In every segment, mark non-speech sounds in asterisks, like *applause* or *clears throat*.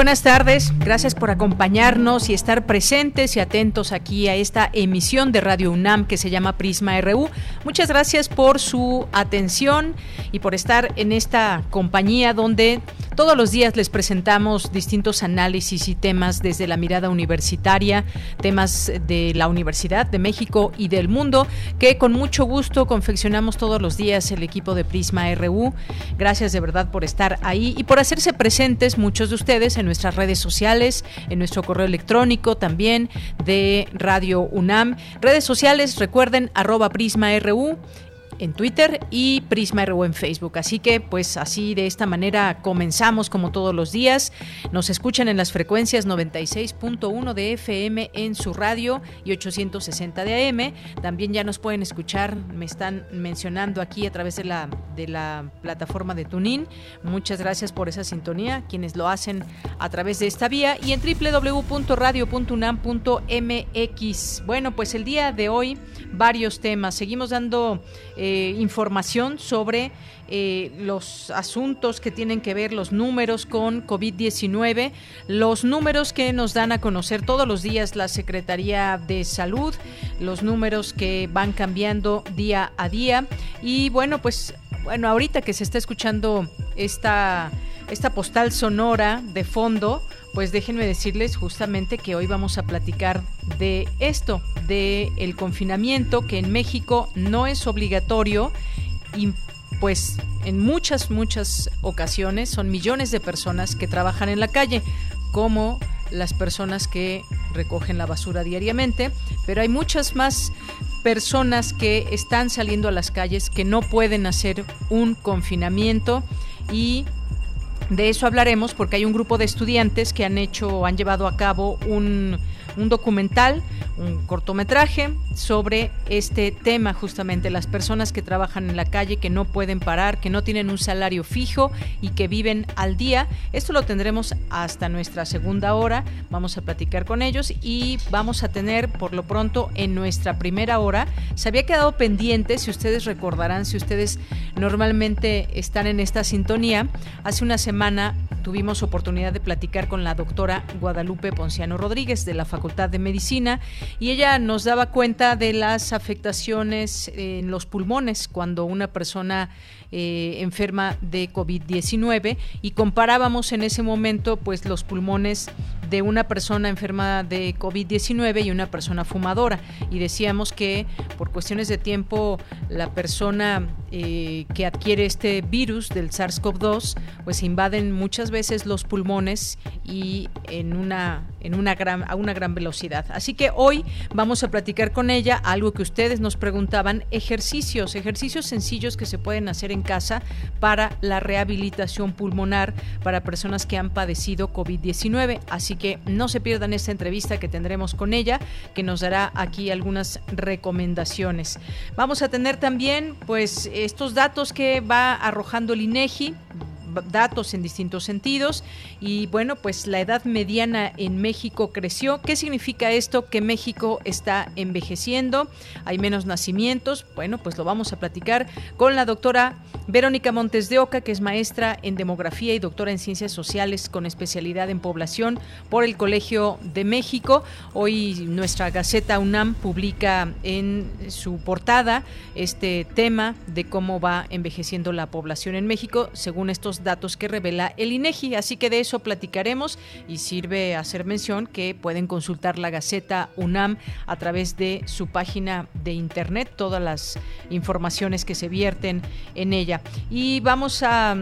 Buenas tardes, gracias por acompañarnos y estar presentes y atentos aquí a esta emisión de Radio UNAM que se llama Prisma RU. Muchas gracias por su atención y por estar en esta compañía donde todos los días les presentamos distintos análisis y temas desde la mirada universitaria, temas de la Universidad de México y del mundo, que con mucho gusto confeccionamos todos los días el equipo de Prisma RU. Gracias de verdad por estar ahí y por hacerse presentes muchos de ustedes en nuestras redes sociales, en nuestro correo electrónico también de Radio UNAM. Redes sociales, recuerden, arroba Prisma RU en Twitter y Prisma RU en Facebook. Así que, pues así de esta manera comenzamos como todos los días. Nos escuchan en las frecuencias 96.1 de FM en su radio y 860 de AM. También ya nos pueden escuchar, me están mencionando aquí a través de la, de la plataforma de Tunin. Muchas gracias por esa sintonía, quienes lo hacen a través de esta vía y en www.radio.unam.mx. Bueno, pues el día de hoy varios temas. Seguimos dando eh, información sobre eh, los asuntos que tienen que ver, los números con COVID-19, los números que nos dan a conocer todos los días la Secretaría de Salud, los números que van cambiando día a día. Y bueno, pues bueno, ahorita que se está escuchando esta, esta postal sonora de fondo, pues déjenme decirles justamente que hoy vamos a platicar de esto, de el confinamiento que en México no es obligatorio y pues en muchas muchas ocasiones son millones de personas que trabajan en la calle, como las personas que recogen la basura diariamente, pero hay muchas más personas que están saliendo a las calles que no pueden hacer un confinamiento y de eso hablaremos porque hay un grupo de estudiantes que han hecho, han llevado a cabo un, un documental, un cortometraje sobre este tema justamente, las personas que trabajan en la calle, que no pueden parar, que no tienen un salario fijo y que viven al día. Esto lo tendremos hasta nuestra segunda hora, vamos a platicar con ellos y vamos a tener por lo pronto en nuestra primera hora, se había quedado pendiente, si ustedes recordarán, si ustedes normalmente están en esta sintonía, hace una semana tuvimos oportunidad de platicar con la doctora Guadalupe Ponciano Rodríguez de la Facultad de Medicina y ella nos daba cuenta de las afectaciones en los pulmones cuando una persona eh, enferma de COVID-19 y comparábamos en ese momento pues los pulmones de una persona enferma de COVID-19 y una persona fumadora. Y decíamos que por cuestiones de tiempo la persona eh, que adquiere este virus del SARS-CoV-2 pues invaden muchas veces los pulmones y en una en una gran a una gran velocidad. Así que hoy vamos a platicar con ella algo que ustedes nos preguntaban ejercicios ejercicios sencillos que se pueden hacer en casa para la rehabilitación pulmonar para personas que han padecido COVID-19. Así que no se pierdan esta entrevista que tendremos con ella, que nos dará aquí algunas recomendaciones. Vamos a tener también pues estos datos que va arrojando el INEGI datos en distintos sentidos y bueno, pues la edad mediana en México creció. ¿Qué significa esto? Que México está envejeciendo, hay menos nacimientos. Bueno, pues lo vamos a platicar con la doctora Verónica Montes de Oca, que es maestra en demografía y doctora en ciencias sociales con especialidad en población por el Colegio de México. Hoy nuestra Gaceta UNAM publica en su portada este tema de cómo va envejeciendo la población en México según estos datos que revela el INEGI. Así que de eso platicaremos y sirve hacer mención que pueden consultar la Gaceta UNAM a través de su página de internet, todas las informaciones que se vierten en ella. Y vamos a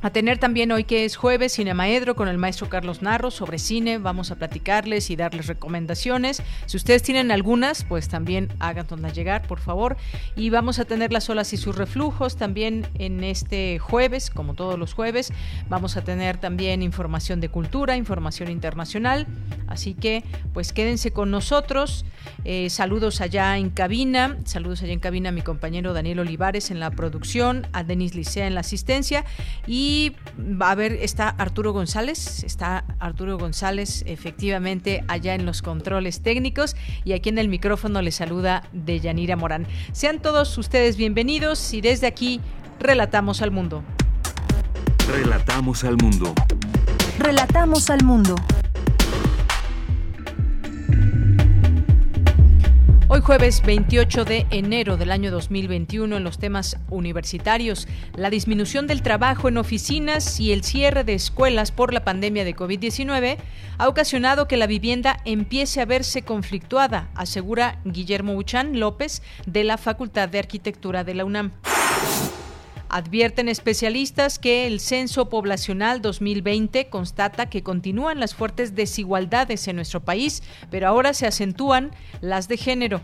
a tener también hoy que es jueves Cinemaedro con el maestro Carlos Narro sobre cine. Vamos a platicarles y darles recomendaciones. Si ustedes tienen algunas, pues también háganlas llegar, por favor. Y vamos a tener las olas y sus reflujos también en este jueves, como todos los jueves. Vamos a tener también información de cultura, información internacional. Así que, pues quédense con nosotros. Eh, saludos allá en cabina. Saludos allá en cabina a mi compañero Daniel Olivares en la producción, a Denis Licea en la asistencia. Y y a ver, está Arturo González, está Arturo González efectivamente allá en los controles técnicos y aquí en el micrófono le saluda Deyanira Morán. Sean todos ustedes bienvenidos y desde aquí relatamos al mundo. Relatamos al mundo. Relatamos al mundo. Hoy jueves 28 de enero del año 2021 en los temas universitarios, la disminución del trabajo en oficinas y el cierre de escuelas por la pandemia de COVID-19 ha ocasionado que la vivienda empiece a verse conflictuada, asegura Guillermo Uchán López de la Facultad de Arquitectura de la UNAM. Advierten especialistas que el Censo Poblacional 2020 constata que continúan las fuertes desigualdades en nuestro país, pero ahora se acentúan las de género.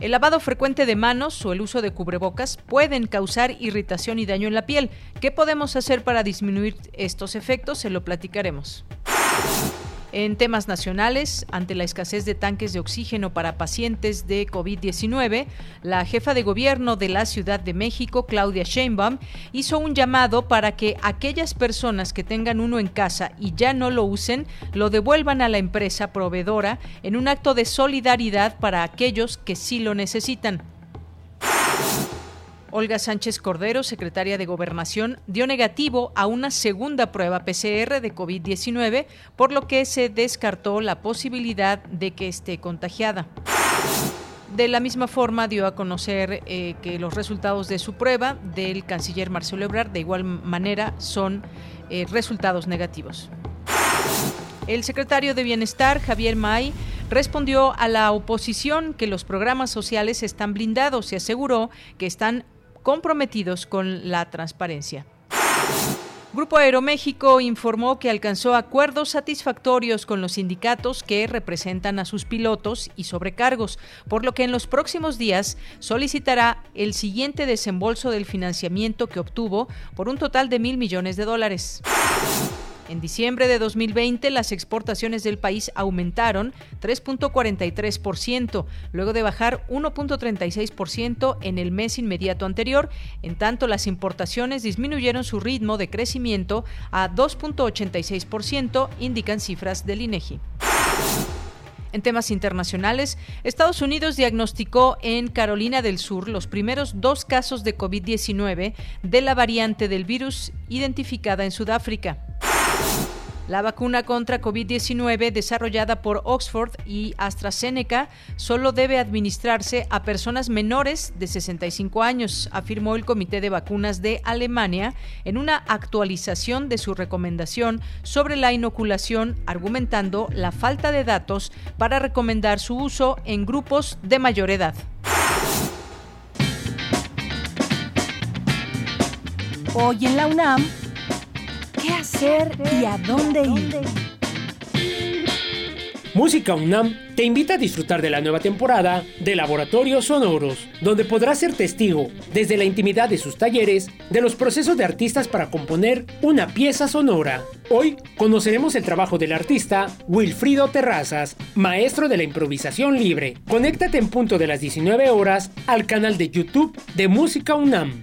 El lavado frecuente de manos o el uso de cubrebocas pueden causar irritación y daño en la piel. ¿Qué podemos hacer para disminuir estos efectos? Se lo platicaremos. En temas nacionales, ante la escasez de tanques de oxígeno para pacientes de COVID-19, la jefa de gobierno de la Ciudad de México, Claudia Sheinbaum, hizo un llamado para que aquellas personas que tengan uno en casa y ya no lo usen, lo devuelvan a la empresa proveedora en un acto de solidaridad para aquellos que sí lo necesitan. Olga Sánchez Cordero, secretaria de Gobernación, dio negativo a una segunda prueba PCR de COVID-19, por lo que se descartó la posibilidad de que esté contagiada. De la misma forma dio a conocer eh, que los resultados de su prueba del canciller Marcelo Ebrard de igual manera son eh, resultados negativos. El secretario de Bienestar, Javier May, respondió a la oposición que los programas sociales están blindados y aseguró que están comprometidos con la transparencia. Grupo Aeroméxico informó que alcanzó acuerdos satisfactorios con los sindicatos que representan a sus pilotos y sobrecargos, por lo que en los próximos días solicitará el siguiente desembolso del financiamiento que obtuvo por un total de mil millones de dólares. En diciembre de 2020, las exportaciones del país aumentaron 3.43%, luego de bajar 1.36% en el mes inmediato anterior. En tanto, las importaciones disminuyeron su ritmo de crecimiento a 2.86%, indican cifras del INEGI. En temas internacionales, Estados Unidos diagnosticó en Carolina del Sur los primeros dos casos de COVID-19 de la variante del virus identificada en Sudáfrica. La vacuna contra COVID-19 desarrollada por Oxford y AstraZeneca solo debe administrarse a personas menores de 65 años, afirmó el Comité de Vacunas de Alemania en una actualización de su recomendación sobre la inoculación, argumentando la falta de datos para recomendar su uso en grupos de mayor edad. Hoy en la UNAM, ¿Qué hacer y a dónde ir? Música UNAM te invita a disfrutar de la nueva temporada de Laboratorios Sonoros, donde podrás ser testigo, desde la intimidad de sus talleres, de los procesos de artistas para componer una pieza sonora. Hoy conoceremos el trabajo del artista Wilfrido Terrazas, maestro de la improvisación libre. Conéctate en punto de las 19 horas al canal de YouTube de Música UNAM.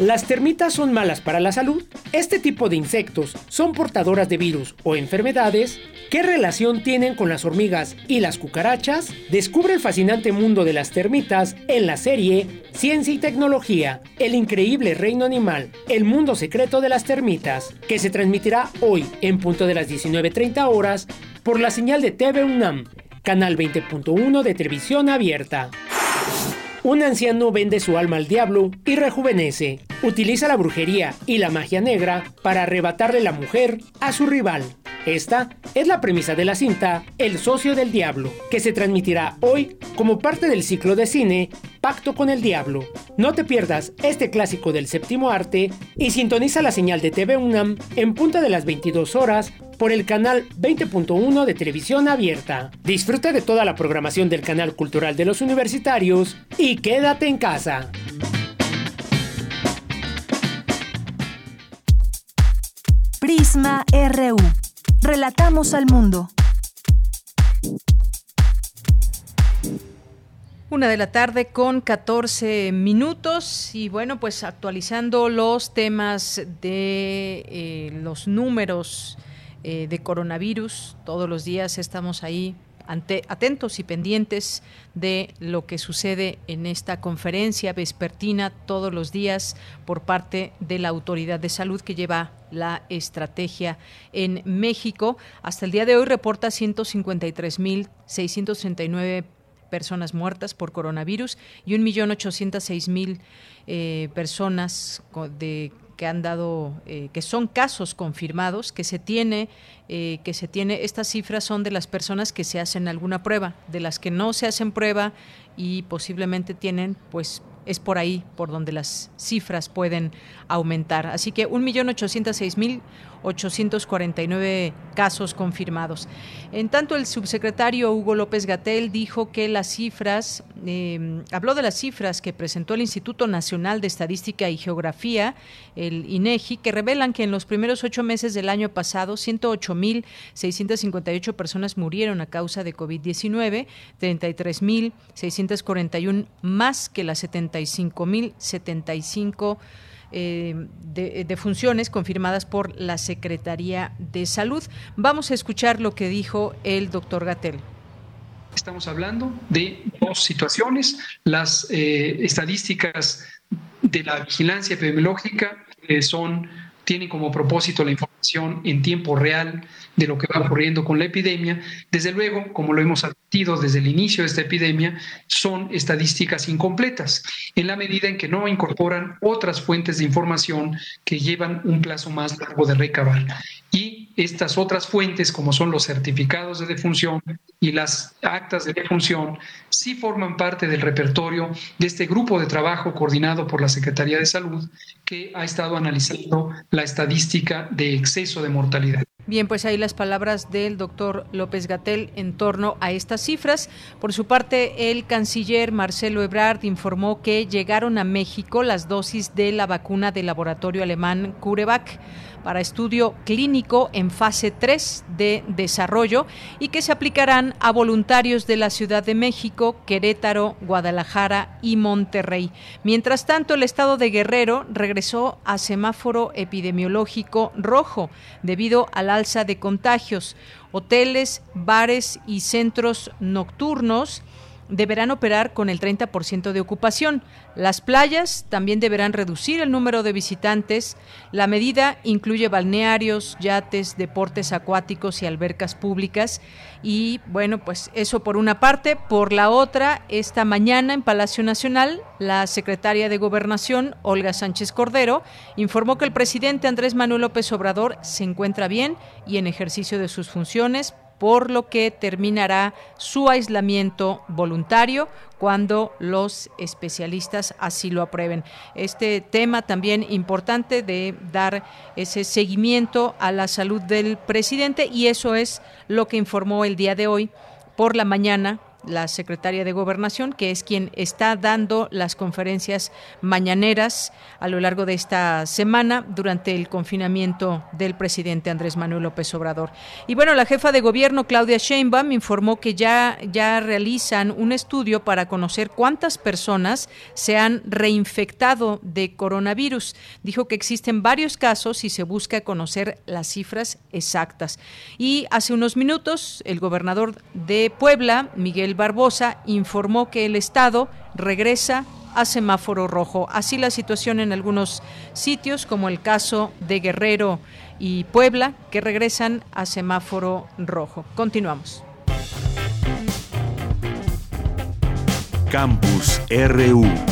¿Las termitas son malas para la salud? ¿Este tipo de insectos son portadoras de virus o enfermedades? ¿Qué relación tienen con las hormigas y las cucarachas? Descubre el fascinante mundo de las termitas en la serie Ciencia y Tecnología, el increíble reino animal, el mundo secreto de las termitas, que se transmitirá hoy en punto de las 19.30 horas por la señal de TV UNAM, canal 20.1 de televisión abierta. Un anciano vende su alma al diablo y rejuvenece. Utiliza la brujería y la magia negra para arrebatarle la mujer a su rival. Esta es la premisa de la cinta El socio del diablo, que se transmitirá hoy como parte del ciclo de cine Pacto con el Diablo. No te pierdas este clásico del séptimo arte y sintoniza la señal de TV UNAM en punta de las 22 horas por el canal 20.1 de televisión abierta. Disfruta de toda la programación del canal cultural de los universitarios y quédate en casa. Prisma RU. Relatamos al mundo. Una de la tarde con 14 minutos y bueno, pues actualizando los temas de eh, los números eh, de coronavirus. Todos los días estamos ahí ante, atentos y pendientes de lo que sucede en esta conferencia vespertina todos los días por parte de la Autoridad de Salud que lleva la estrategia en México. Hasta el día de hoy reporta 153.639 personas muertas por coronavirus y 1.806.000 eh, personas de que han dado, eh, que son casos confirmados, que se tiene, eh, que se tiene, estas cifras son de las personas que se hacen alguna prueba, de las que no se hacen prueba y posiblemente tienen, pues es por ahí por donde las cifras pueden aumentar. Así que 1.806.000 849 casos confirmados. En tanto, el subsecretario Hugo López Gatel dijo que las cifras, em, habló de las cifras que presentó el Instituto Nacional de Estadística y Geografía, el INEGI, que revelan que en los primeros ocho meses del año pasado, 108.658 personas murieron a causa de COVID-19, 33.641 más que las 75.075 eh, de, funciones confirmadas por la Secretaría de Salud. Vamos a escuchar lo que dijo el doctor Gatel. Estamos hablando de dos situaciones, las eh, estadísticas de la vigilancia epidemiológica eh, son tienen como propósito la información en tiempo real de lo que va ocurriendo con la epidemia. Desde luego, como lo hemos advertido desde el inicio de esta epidemia, son estadísticas incompletas, en la medida en que no incorporan otras fuentes de información que llevan un plazo más largo de recabar. Y estas otras fuentes, como son los certificados de defunción y las actas de defunción, sí forman parte del repertorio de este grupo de trabajo coordinado por la Secretaría de Salud que ha estado analizando la estadística de exceso de mortalidad. Bien, pues ahí las palabras del doctor López Gatel en torno a estas cifras. Por su parte, el canciller Marcelo Ebrard informó que llegaron a México las dosis de la vacuna del laboratorio alemán CureVac para estudio clínico en fase 3 de desarrollo y que se aplicarán a voluntarios de la Ciudad de México, Querétaro, Guadalajara y Monterrey. Mientras tanto, el estado de Guerrero regresó a semáforo epidemiológico rojo debido al alza de contagios. Hoteles, bares y centros nocturnos deberán operar con el 30% de ocupación. Las playas también deberán reducir el número de visitantes. La medida incluye balnearios, yates, deportes acuáticos y albercas públicas. Y bueno, pues eso por una parte. Por la otra, esta mañana en Palacio Nacional, la secretaria de Gobernación, Olga Sánchez Cordero, informó que el presidente Andrés Manuel López Obrador se encuentra bien y en ejercicio de sus funciones por lo que terminará su aislamiento voluntario cuando los especialistas así lo aprueben. Este tema también importante de dar ese seguimiento a la salud del presidente y eso es lo que informó el día de hoy por la mañana la secretaria de Gobernación, que es quien está dando las conferencias mañaneras a lo largo de esta semana durante el confinamiento del presidente Andrés Manuel López Obrador. Y bueno, la jefa de gobierno, Claudia Sheinbaum, informó que ya, ya realizan un estudio para conocer cuántas personas se han reinfectado de coronavirus. Dijo que existen varios casos y se busca conocer las cifras exactas. Y hace unos minutos, el gobernador de Puebla, Miguel Barbosa informó que el Estado regresa a semáforo rojo. Así la situación en algunos sitios, como el caso de Guerrero y Puebla, que regresan a semáforo rojo. Continuamos. Campus RU.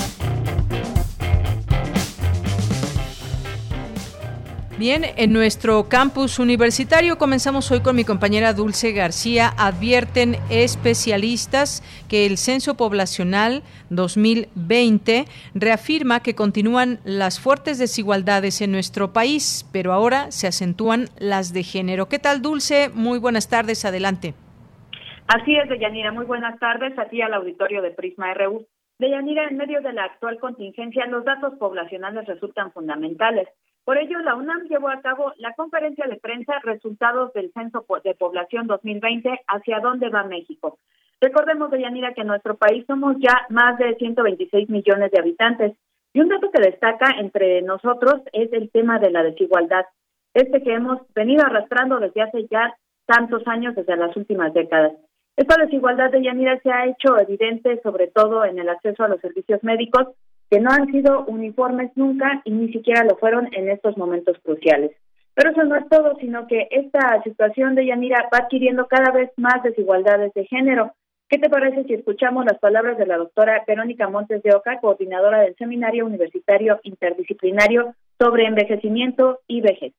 Bien, en nuestro campus universitario comenzamos hoy con mi compañera Dulce García. Advierten especialistas que el censo poblacional 2020 reafirma que continúan las fuertes desigualdades en nuestro país, pero ahora se acentúan las de género. ¿Qué tal, Dulce? Muy buenas tardes, adelante. Así es, Deyanira. Muy buenas tardes a ti al auditorio de Prisma RU. Deyanira, en medio de la actual contingencia, los datos poblacionales resultan fundamentales. Por ello, la UNAM llevó a cabo la conferencia de prensa Resultados del Censo de Población 2020, ¿Hacia dónde va México? Recordemos, Deyanira, que en nuestro país somos ya más de 126 millones de habitantes. Y un dato que destaca entre nosotros es el tema de la desigualdad, este que hemos venido arrastrando desde hace ya tantos años, desde las últimas décadas. Esta desigualdad de Yanira se ha hecho evidente sobre todo en el acceso a los servicios médicos, que no han sido uniformes nunca y ni siquiera lo fueron en estos momentos cruciales. Pero eso no es todo, sino que esta situación de Yanira va adquiriendo cada vez más desigualdades de género. ¿Qué te parece si escuchamos las palabras de la doctora Verónica Montes de Oca, coordinadora del Seminario Universitario Interdisciplinario sobre Envejecimiento y Vejez?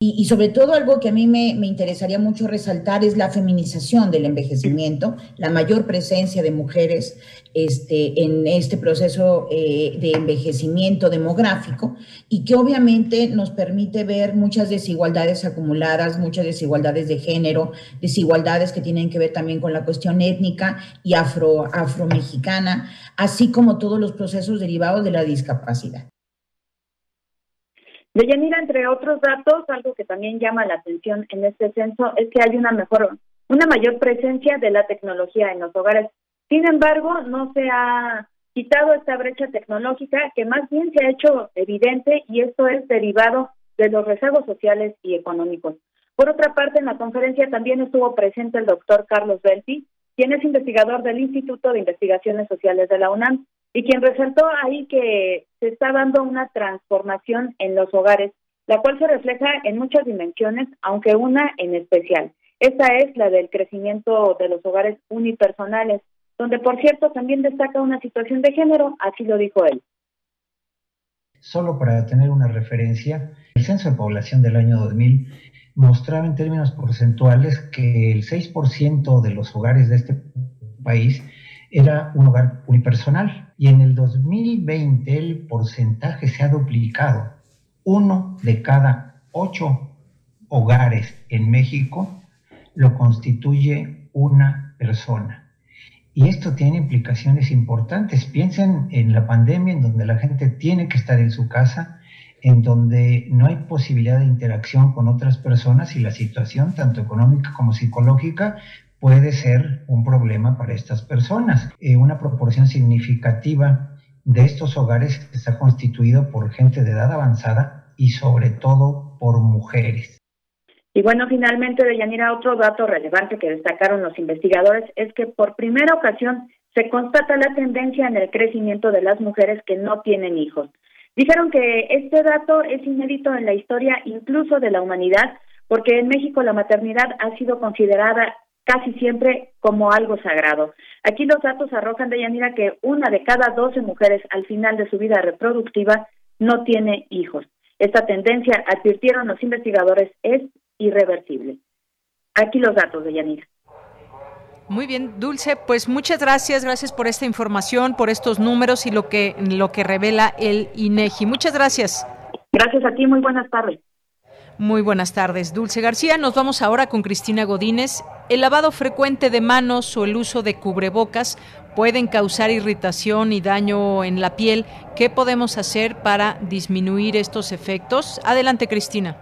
Y, sobre todo algo que a mí me, interesaría mucho resaltar es la feminización del envejecimiento, la mayor presencia de mujeres este, en este proceso eh, de envejecimiento demográfico y que obviamente nos permite ver muchas desigualdades acumuladas, muchas desigualdades de género, desigualdades que tienen que ver también con la cuestión étnica y afro, afromexicana, así como todos los procesos derivados de la discapacidad. Deyanira, entre otros datos, algo que también llama la atención en este censo es que hay una mejor, una mayor presencia de la tecnología en los hogares. Sin embargo, no se ha quitado esta brecha tecnológica que más bien se ha hecho evidente y esto es derivado de los rezagos sociales y económicos. Por otra parte, en la conferencia también estuvo presente el doctor Carlos Belti, quien es investigador del Instituto de Investigaciones Sociales de la UNAM y quien resaltó ahí que se está dando una transformación en los hogares, la cual se refleja en muchas dimensiones, aunque una en especial. Esta es la del crecimiento de los hogares unipersonales, donde por cierto también destaca una situación de género, así lo dijo él. Solo para tener una referencia, el censo de población del año 2000 mostraba en términos porcentuales que el 6% de los hogares de este país era un hogar unipersonal y en el 2020 el porcentaje se ha duplicado. Uno de cada ocho hogares en México lo constituye una persona. Y esto tiene implicaciones importantes. Piensen en la pandemia en donde la gente tiene que estar en su casa, en donde no hay posibilidad de interacción con otras personas y la situación, tanto económica como psicológica, puede ser un problema para estas personas. Eh, una proporción significativa de estos hogares está constituido por gente de edad avanzada y sobre todo por mujeres. Y bueno, finalmente, Deyanira, otro dato relevante que destacaron los investigadores es que por primera ocasión se constata la tendencia en el crecimiento de las mujeres que no tienen hijos. Dijeron que este dato es inédito en la historia incluso de la humanidad, porque en México la maternidad ha sido considerada casi siempre como algo sagrado. Aquí los datos arrojan de Yanira que una de cada doce mujeres al final de su vida reproductiva no tiene hijos. Esta tendencia, advirtieron los investigadores, es irreversible. Aquí los datos de Yanira. Muy bien, Dulce, pues muchas gracias, gracias por esta información, por estos números y lo que lo que revela el INEGI. Muchas gracias. Gracias a ti, muy buenas tardes. Muy buenas tardes, Dulce García. Nos vamos ahora con Cristina Godínez. El lavado frecuente de manos o el uso de cubrebocas pueden causar irritación y daño en la piel. ¿Qué podemos hacer para disminuir estos efectos? Adelante, Cristina.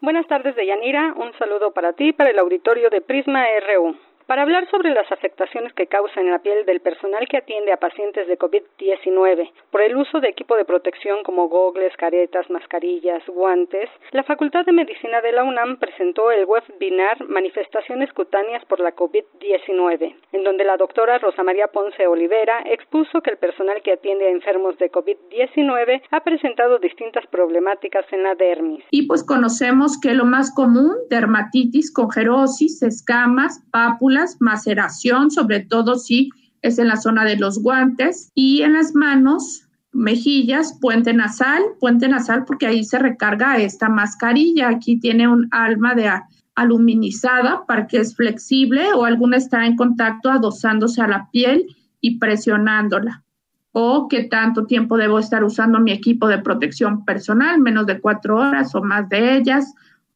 Buenas tardes, Deyanira. Un saludo para ti, para el auditorio de Prisma RU. Para hablar sobre las afectaciones que causan en la piel del personal que atiende a pacientes de COVID-19 por el uso de equipo de protección como gogles, caretas, mascarillas, guantes, la Facultad de Medicina de la UNAM presentó el webinar Manifestaciones cutáneas por la COVID-19, en donde la doctora Rosa María Ponce Olivera expuso que el personal que atiende a enfermos de COVID-19 ha presentado distintas problemáticas en la dermis. Y pues conocemos que lo más común, dermatitis, congerosis, escamas, pápulas, maceración, sobre todo si es en la zona de los guantes y en las manos mejillas, puente nasal, puente nasal porque ahí se recarga esta mascarilla. Aquí tiene un alma de aluminizada para que es flexible o alguna está en contacto adosándose a la piel y presionándola. O qué tanto tiempo debo estar usando mi equipo de protección personal, menos de cuatro horas o más de ellas.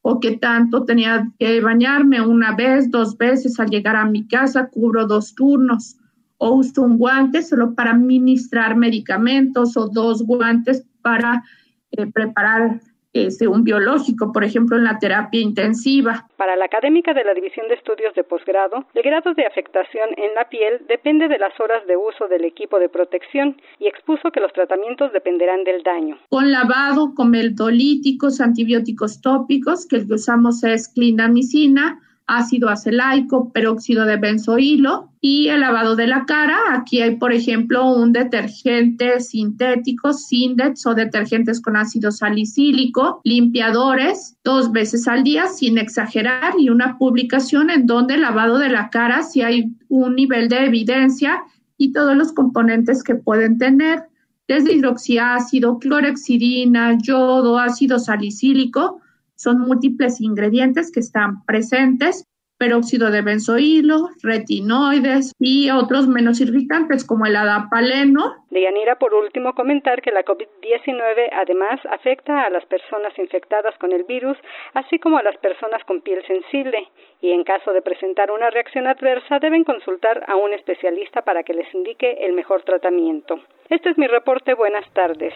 O qué tanto tenía que bañarme una vez, dos veces al llegar a mi casa, cubro dos turnos. O uso un guante solo para administrar medicamentos o dos guantes para eh, preparar este, un biológico, por ejemplo, en la terapia intensiva. Para la académica de la División de Estudios de Posgrado, el grado de afectación en la piel depende de las horas de uso del equipo de protección y expuso que los tratamientos dependerán del daño. Con lavado, con meldolíticos, antibióticos tópicos, que el que usamos es clindamicina, ácido acelaico, peróxido de benzoilo y el lavado de la cara. Aquí hay, por ejemplo, un detergente sintético, Sindex o detergentes con ácido salicílico, limpiadores dos veces al día sin exagerar y una publicación en donde el lavado de la cara si hay un nivel de evidencia y todos los componentes que pueden tener desde hidroxiácido, clorexidina, yodo, ácido salicílico, son múltiples ingredientes que están presentes, peróxido de benzoilo, retinoides y otros menos irritantes como el adapaleno. Deyanira, por último, comentar que la COVID-19 además afecta a las personas infectadas con el virus, así como a las personas con piel sensible, y en caso de presentar una reacción adversa deben consultar a un especialista para que les indique el mejor tratamiento. Este es mi reporte. Buenas tardes.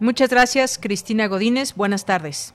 Muchas gracias, Cristina Godínez. Buenas tardes.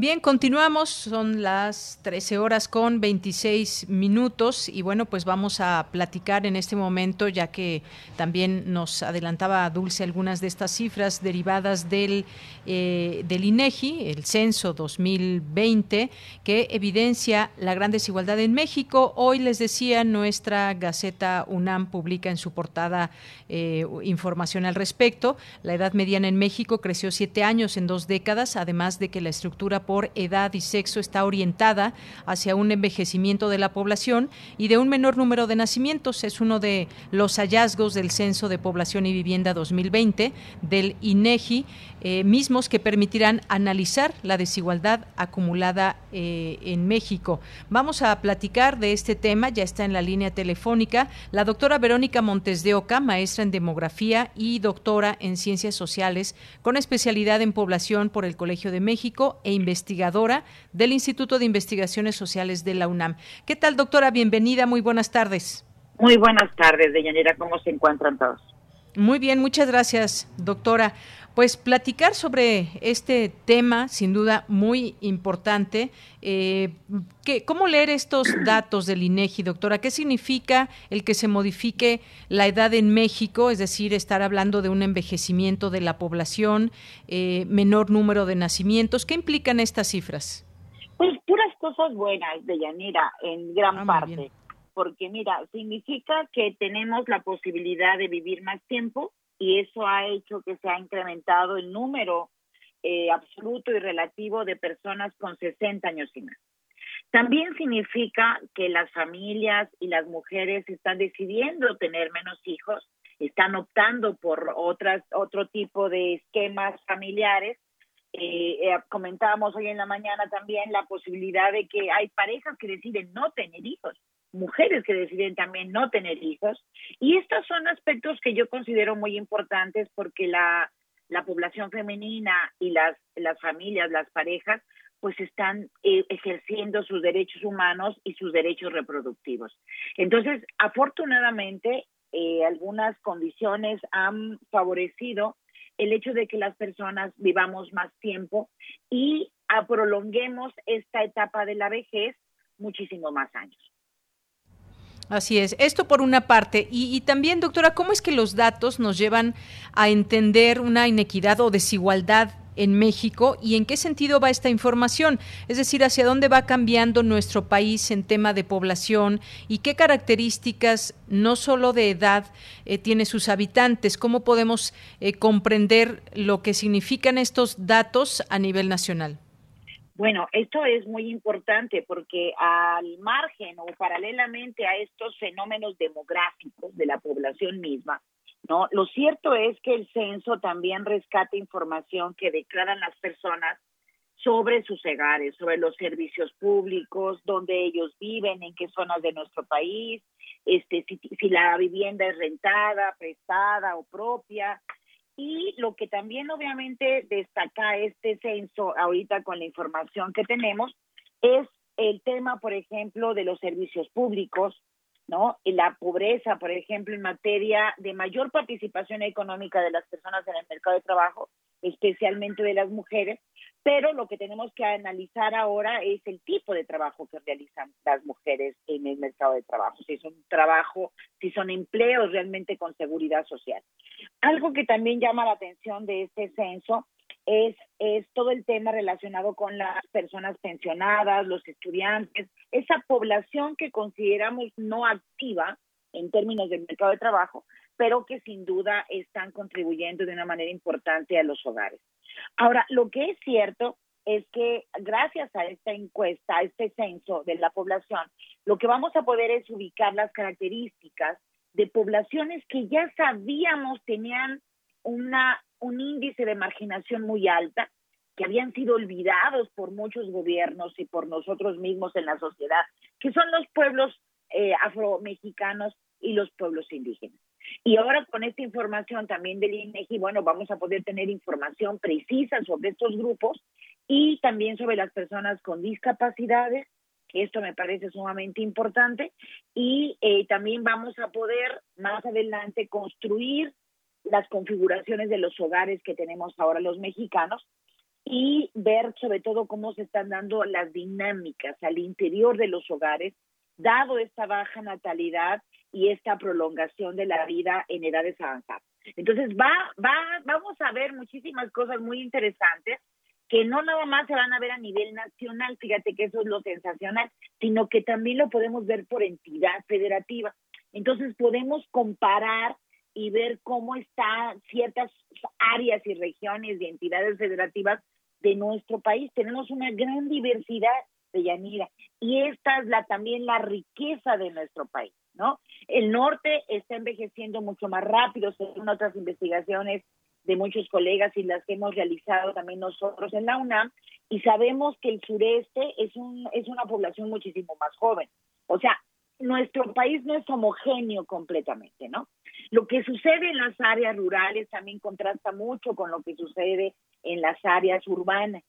Bien, continuamos, son las 13 horas con 26 minutos y bueno, pues vamos a platicar en este momento, ya que también nos adelantaba Dulce algunas de estas cifras derivadas del, eh, del INEGI, el censo 2020, que evidencia la gran desigualdad en México. Hoy les decía, nuestra Gaceta UNAM publica en su portada eh, información al respecto. La edad mediana en México creció siete años en dos décadas, además de que la estructura por edad y sexo está orientada hacia un envejecimiento de la población y de un menor número de nacimientos. Es uno de los hallazgos del Censo de Población y Vivienda 2020 del INEGI, eh, mismos que permitirán analizar la desigualdad acumulada eh, en México. Vamos a platicar de este tema, ya está en la línea telefónica, la doctora Verónica Montes de Oca, maestra en demografía y doctora en ciencias sociales, con especialidad en población por el Colegio de México e investigadora del Instituto de Investigaciones Sociales de la UNAM. ¿Qué tal, doctora? Bienvenida, muy buenas tardes. Muy buenas tardes, Deyanira. ¿Cómo se encuentran todos? Muy bien, muchas gracias, doctora. Pues platicar sobre este tema, sin duda muy importante. Eh, ¿Cómo leer estos *clears throat* datos del INEGI, doctora? ¿Qué significa el que se modifique la edad en México? Es decir, estar hablando de un envejecimiento de la población, eh, menor número de nacimientos. ¿Qué implican estas cifras? Pues puras cosas buenas, de Yanira, en gran ah, parte. Porque mira, significa que tenemos la posibilidad de vivir más tiempo, y eso ha hecho que se ha incrementado el número eh, absoluto y relativo de personas con 60 años y más. También significa que las familias y las mujeres están decidiendo tener menos hijos, están optando por otras, otro tipo de esquemas familiares. Eh, eh, comentábamos hoy en la mañana también la posibilidad de que hay parejas que deciden no tener hijos mujeres que deciden también no tener hijos. Y estos son aspectos que yo considero muy importantes porque la, la población femenina y las, las familias, las parejas, pues están eh, ejerciendo sus derechos humanos y sus derechos reproductivos. Entonces, afortunadamente, eh, algunas condiciones han favorecido el hecho de que las personas vivamos más tiempo y prolonguemos esta etapa de la vejez muchísimo más años. Así es. Esto por una parte. Y, también, doctora, ¿cómo es que los datos nos llevan a entender una inequidad o desigualdad en México y en qué sentido va esta información, es decir, hacia dónde va cambiando nuestro país en tema de población y qué características no solo de edad eh, tiene sus habitantes, cómo podemos eh, comprender lo que significan estos datos a nivel nacional. Bueno, esto es muy importante porque al margen o paralelamente a estos fenómenos demográficos de la población misma, ¿no? Lo cierto es que el censo también rescata información que declaran las personas sobre sus hogares, sobre los servicios públicos, dónde ellos viven, en qué zonas de nuestro país, este, si, si la vivienda es rentada, prestada o propia, y lo que también obviamente destaca este censo ahorita con la información que tenemos es el tema, por ejemplo, de los servicios públicos, ¿no? La pobreza, por ejemplo, en materia de mayor participación económica de las personas en el mercado de trabajo, especialmente de las mujeres, pero lo que tenemos que analizar ahora es el tipo de trabajo que realizan las mujeres en el mercado de trabajo, si es un trabajo, si son empleos realmente con seguridad social. Algo que también llama la atención de este censo es, es todo el tema relacionado con las personas pensionadas, los estudiantes, esa población que consideramos no activa en términos del mercado de trabajo, pero que sin duda están contribuyendo de una manera importante a los hogares. Ahora, lo que es cierto es que gracias a esta encuesta, a este censo de la población, lo que vamos a poder es ubicar las características de poblaciones que ya sabíamos tenían una, un índice de marginación muy alta, que habían sido olvidados por muchos gobiernos y por nosotros mismos en la sociedad, que son los pueblos eh, afromexicanos y los pueblos indígenas. Y ahora con esta información también del INEGI, bueno, vamos a poder tener información precisa sobre estos grupos y también sobre las personas con discapacidades, que esto me parece sumamente importante, y eh, también vamos a poder más adelante construir las configuraciones de los hogares que tenemos ahora los mexicanos y ver sobre todo cómo se están dando las dinámicas al interior de los hogares, dado esta baja natalidad y esta prolongación de la vida en edades avanzadas. Entonces va, va, vamos a ver muchísimas cosas muy interesantes que no nada más se van a ver a nivel nacional, fíjate que eso es lo sensacional, sino que también lo podemos ver por entidad federativa. Entonces podemos comparar y ver cómo están ciertas áreas y regiones y entidades federativas de nuestro país. Tenemos una gran diversidad de Yanira y esta es la también la riqueza de nuestro país. ¿No? El norte está envejeciendo mucho más rápido, según otras investigaciones de muchos colegas y las que hemos realizado también nosotros en la UNAM, y sabemos que el sureste es, un, es una población muchísimo más joven. O sea, nuestro país no es homogéneo completamente, ¿no? Lo que sucede en las áreas rurales también contrasta mucho con lo que sucede en las áreas urbanas.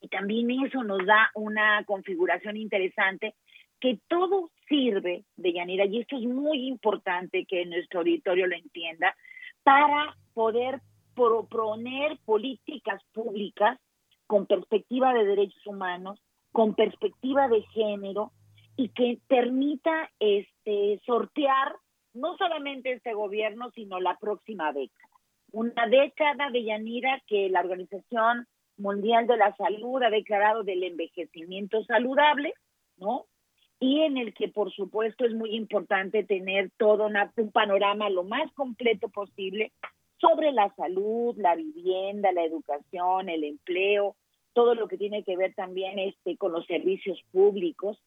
Y también eso nos da una configuración interesante que todo sirve, de Yanira, y esto es muy importante que nuestro auditorio lo entienda, para poder proponer políticas públicas con perspectiva de derechos humanos, con perspectiva de género y que permita este sortear no solamente este gobierno, sino la próxima década. Una década de Yanira que la Organización Mundial de la Salud ha declarado del envejecimiento saludable, ¿no? Y en el que por supuesto es muy importante tener todo un panorama lo más completo posible sobre la salud, la vivienda, la educación, el empleo, todo lo que tiene que ver también este con los servicios públicos,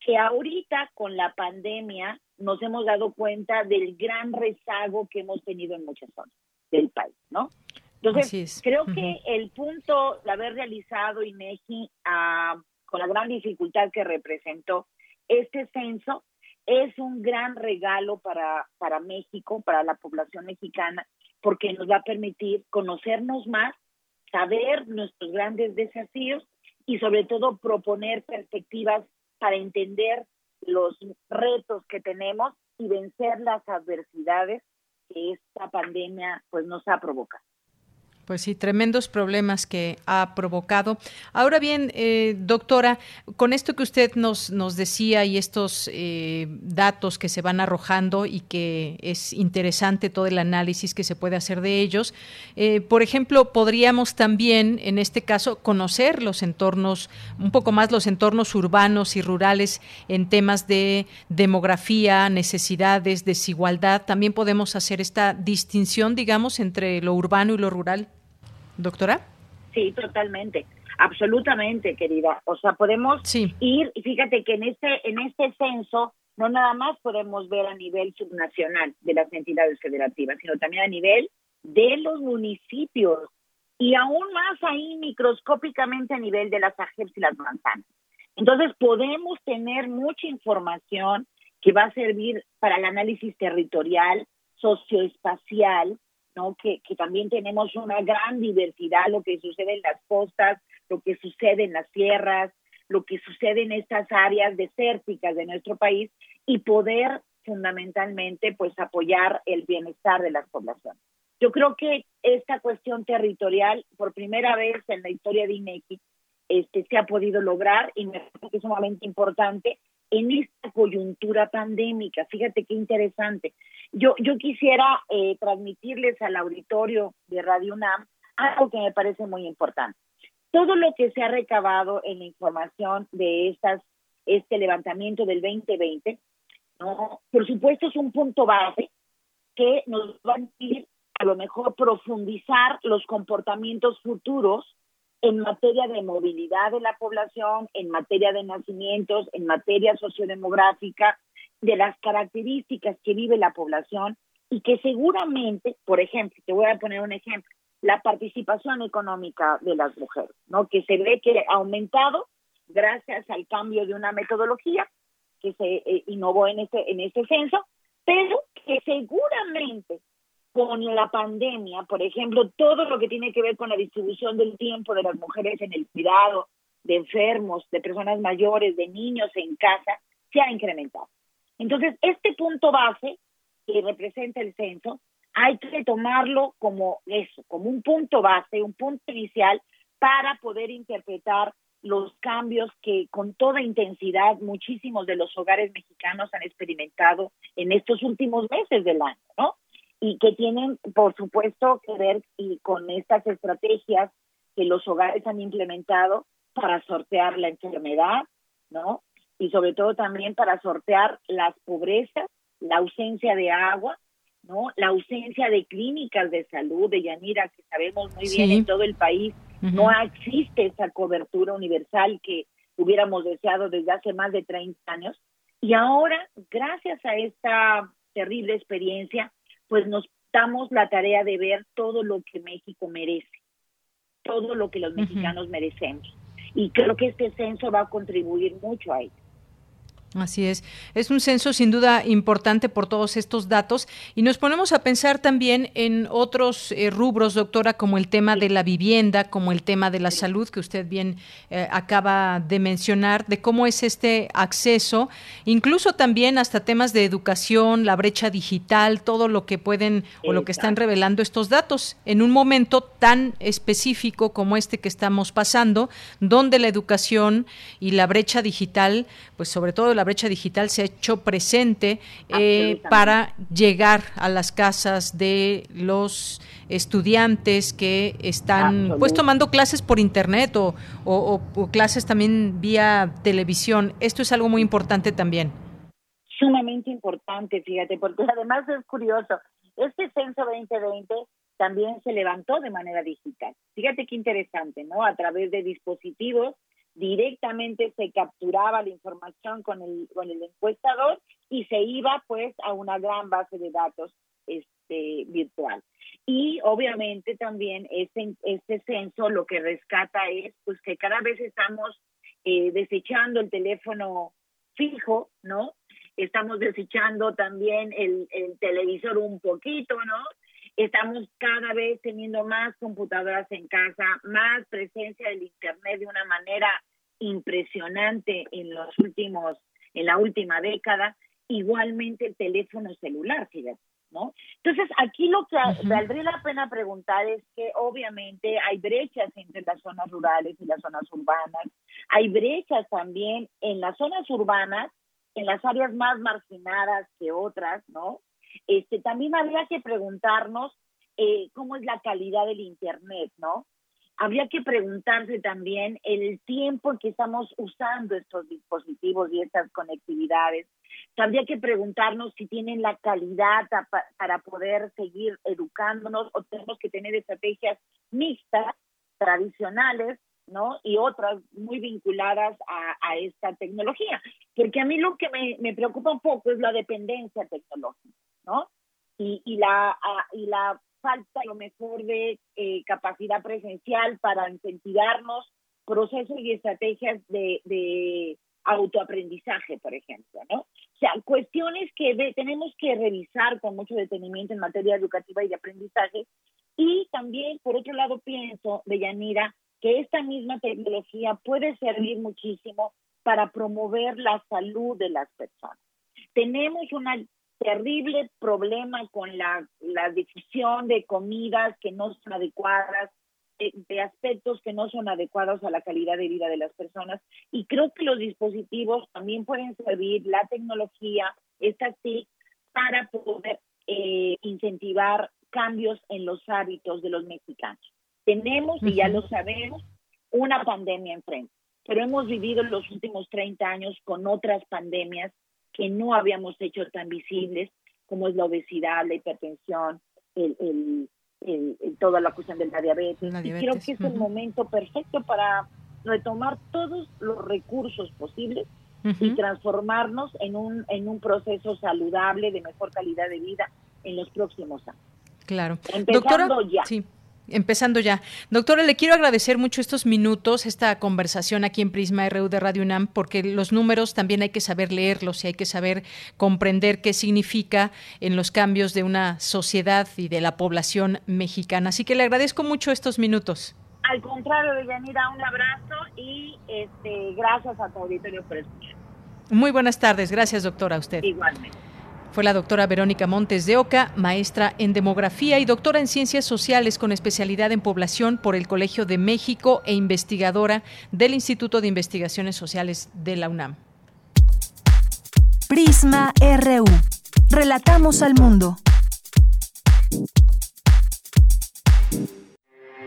que ahorita con la pandemia nos hemos dado cuenta del gran rezago que hemos tenido en muchas zonas del país, ¿no? Entonces, creo que el punto de haber realizado INEGI ah, con la gran dificultad que representó este censo es un gran regalo para, para México, para la población mexicana, porque nos va a permitir conocernos más, saber nuestros grandes desafíos y sobre todo proponer perspectivas para entender los retos que tenemos y vencer las adversidades que esta pandemia pues nos ha provocado. Pues sí, tremendos problemas que ha provocado. Ahora bien, eh, doctora, con esto que usted nos, nos decía y estos eh, datos que se van arrojando y que es interesante todo el análisis que se puede hacer de ellos, eh, por ejemplo, podríamos también, en este caso, conocer los entornos, un poco más los entornos urbanos y rurales en temas de demografía, necesidades, desigualdad. También podemos hacer esta distinción, digamos, entre lo urbano y lo rural. Doctora. Sí, totalmente. Absolutamente, querida. O sea, podemos ir, y fíjate que en este, en este censo no nada más podemos ver a nivel subnacional de las entidades federativas, sino también a nivel de los municipios y aún más ahí microscópicamente a nivel de las AGEPS y las manzanas. Entonces podemos tener mucha información que va a servir para el análisis territorial, socioespacial, que, también tenemos una gran diversidad, lo que sucede en las costas, lo que sucede en las sierras, lo que sucede en estas áreas desérticas de nuestro país y poder fundamentalmente pues apoyar el bienestar de las poblaciones. Yo creo que esta cuestión territorial, por primera vez en la historia de INECI, este, se ha podido lograr y me parece que sumamente importante en esta coyuntura pandémica. Fíjate qué interesante. Yo, yo quisiera eh, transmitirles al auditorio de Radio UNAM algo que me parece muy importante. Todo lo que se ha recabado en la información de estas, este levantamiento del 2020, ¿no? por supuesto es un punto base que nos va a ir a lo mejor profundizar los comportamientos futuros en materia de movilidad de la población, en materia de nacimientos, en materia sociodemográfica, de las características que vive la población y que seguramente, por ejemplo, te voy a poner un ejemplo, la participación económica de las mujeres, ¿no? Que se ve que ha aumentado gracias al cambio de una metodología que se eh, innovó en este en este censo, pero que seguramente con la pandemia, por ejemplo, todo lo que tiene que ver con la distribución del tiempo de las mujeres en el cuidado de enfermos, de personas mayores, de niños en casa, se ha incrementado. Entonces, este punto base que representa el censo, hay que tomarlo como eso, como un punto base, un punto inicial para poder interpretar los cambios que con toda intensidad muchísimos de los hogares mexicanos han experimentado en estos últimos meses del año, ¿no? Y que tienen, por supuesto, que ver y con estas estrategias que los hogares han implementado para sortear la enfermedad, ¿no? Y sobre todo también para sortear las pobrezas, la ausencia de agua, ¿no? La ausencia de clínicas de salud, de Yanira, que sabemos muy bien en todo el país, no existe esa cobertura universal que hubiéramos deseado desde hace más de 30 años. Y ahora, gracias a esta terrible experiencia, pues nos damos la tarea de ver todo lo que México merece, todo lo que los mexicanos merecemos. Y creo que este censo va a contribuir mucho a ello. Así es. Es un censo sin duda importante por todos estos datos y nos ponemos a pensar también en otros eh, rubros, doctora, como el tema de la vivienda, como el tema de la salud, que usted bien eh, acaba de mencionar, de cómo es este acceso, incluso también hasta temas de educación, la brecha digital, todo lo que pueden o lo que están revelando estos datos en un momento tan específico como este que estamos pasando, donde la educación y la brecha digital, pues sobre todo la brecha digital se ha hecho presente eh, para llegar a las casas de los estudiantes que están pues tomando clases por internet o, o, clases también vía televisión. Esto es algo muy importante también. Sumamente importante, fíjate, porque además es curioso. Este censo 2020 también se levantó de manera digital. Fíjate qué interesante, ¿no? A través de dispositivos directamente se capturaba la información con el, con el encuestador y se iba pues a una gran base de datos este, virtual. Y obviamente también este, este censo lo que rescata es pues que cada vez estamos eh, desechando el teléfono fijo, ¿no? Estamos desechando también el, el televisor un poquito, ¿no? Estamos cada vez teniendo más computadoras en casa, más presencia del Internet de una manera impresionante en los últimos, en la última década. igualmente el teléfono celular, fíjate. ¿No? Entonces, aquí lo que valdría la pena preguntar es que obviamente hay brechas entre las zonas rurales y las zonas urbanas, hay brechas también en las zonas urbanas, en las áreas más marginadas que otras, ¿no? Este, también habría que preguntarnos eh, cómo es la calidad del Internet, ¿no? Habría que preguntarse también el tiempo que estamos usando estos dispositivos y estas conectividades. Habría que preguntarnos si tienen la calidad para poder seguir educándonos o tenemos que tener estrategias mixtas, tradicionales, ¿no? Y otras muy vinculadas a, esta tecnología. Porque a mí lo que me, preocupa un poco es la dependencia tecnológica, ¿no? Y, y, la, y la falta a lo mejor de eh, capacidad presencial para incentivarnos procesos y estrategias de, de autoaprendizaje, por ejemplo, ¿no? O sea, cuestiones que tenemos que revisar con mucho detenimiento en materia educativa y de aprendizaje. Y también, por otro lado, pienso, Deyanira, que esta misma tecnología puede servir muchísimo para promover la salud de las personas. Tenemos una terrible problema con la, la difusión de comidas que no son adecuadas, de, aspectos que no son adecuados a la calidad de vida de las personas. Y creo que los dispositivos también pueden servir, la tecnología, esta TIC, para poder eh, incentivar cambios en los hábitos de los mexicanos. Tenemos, y ya lo sabemos, una pandemia enfrente, pero hemos vivido los últimos 30 años con otras pandemias que no habíamos hecho tan visibles, como es la obesidad, la hipertensión, el, toda la cuestión de la diabetes. Y creo que es el momento perfecto para retomar todos los recursos posibles y transformarnos en un, en un proceso saludable de mejor calidad de vida en los próximos años. Claro. Empezando ya. Sí empezando ya. Doctora, le quiero agradecer mucho estos minutos, esta conversación aquí en Prisma RU de Radio UNAM, porque los números también hay que saber leerlos y hay que saber comprender qué significa en los cambios de una sociedad y de la población mexicana. Así que le agradezco mucho estos minutos. Al contrario, Deyanira, un abrazo y este, gracias a tu auditorio por escuchar. Muy buenas tardes. Gracias, doctora, a usted. Igualmente. Fue la doctora Verónica Montes de Oca, maestra en demografía y doctora en ciencias sociales con especialidad en población por el Colegio de México e investigadora del Instituto de Investigaciones Sociales de la UNAM. Prisma RU. Relatamos al mundo.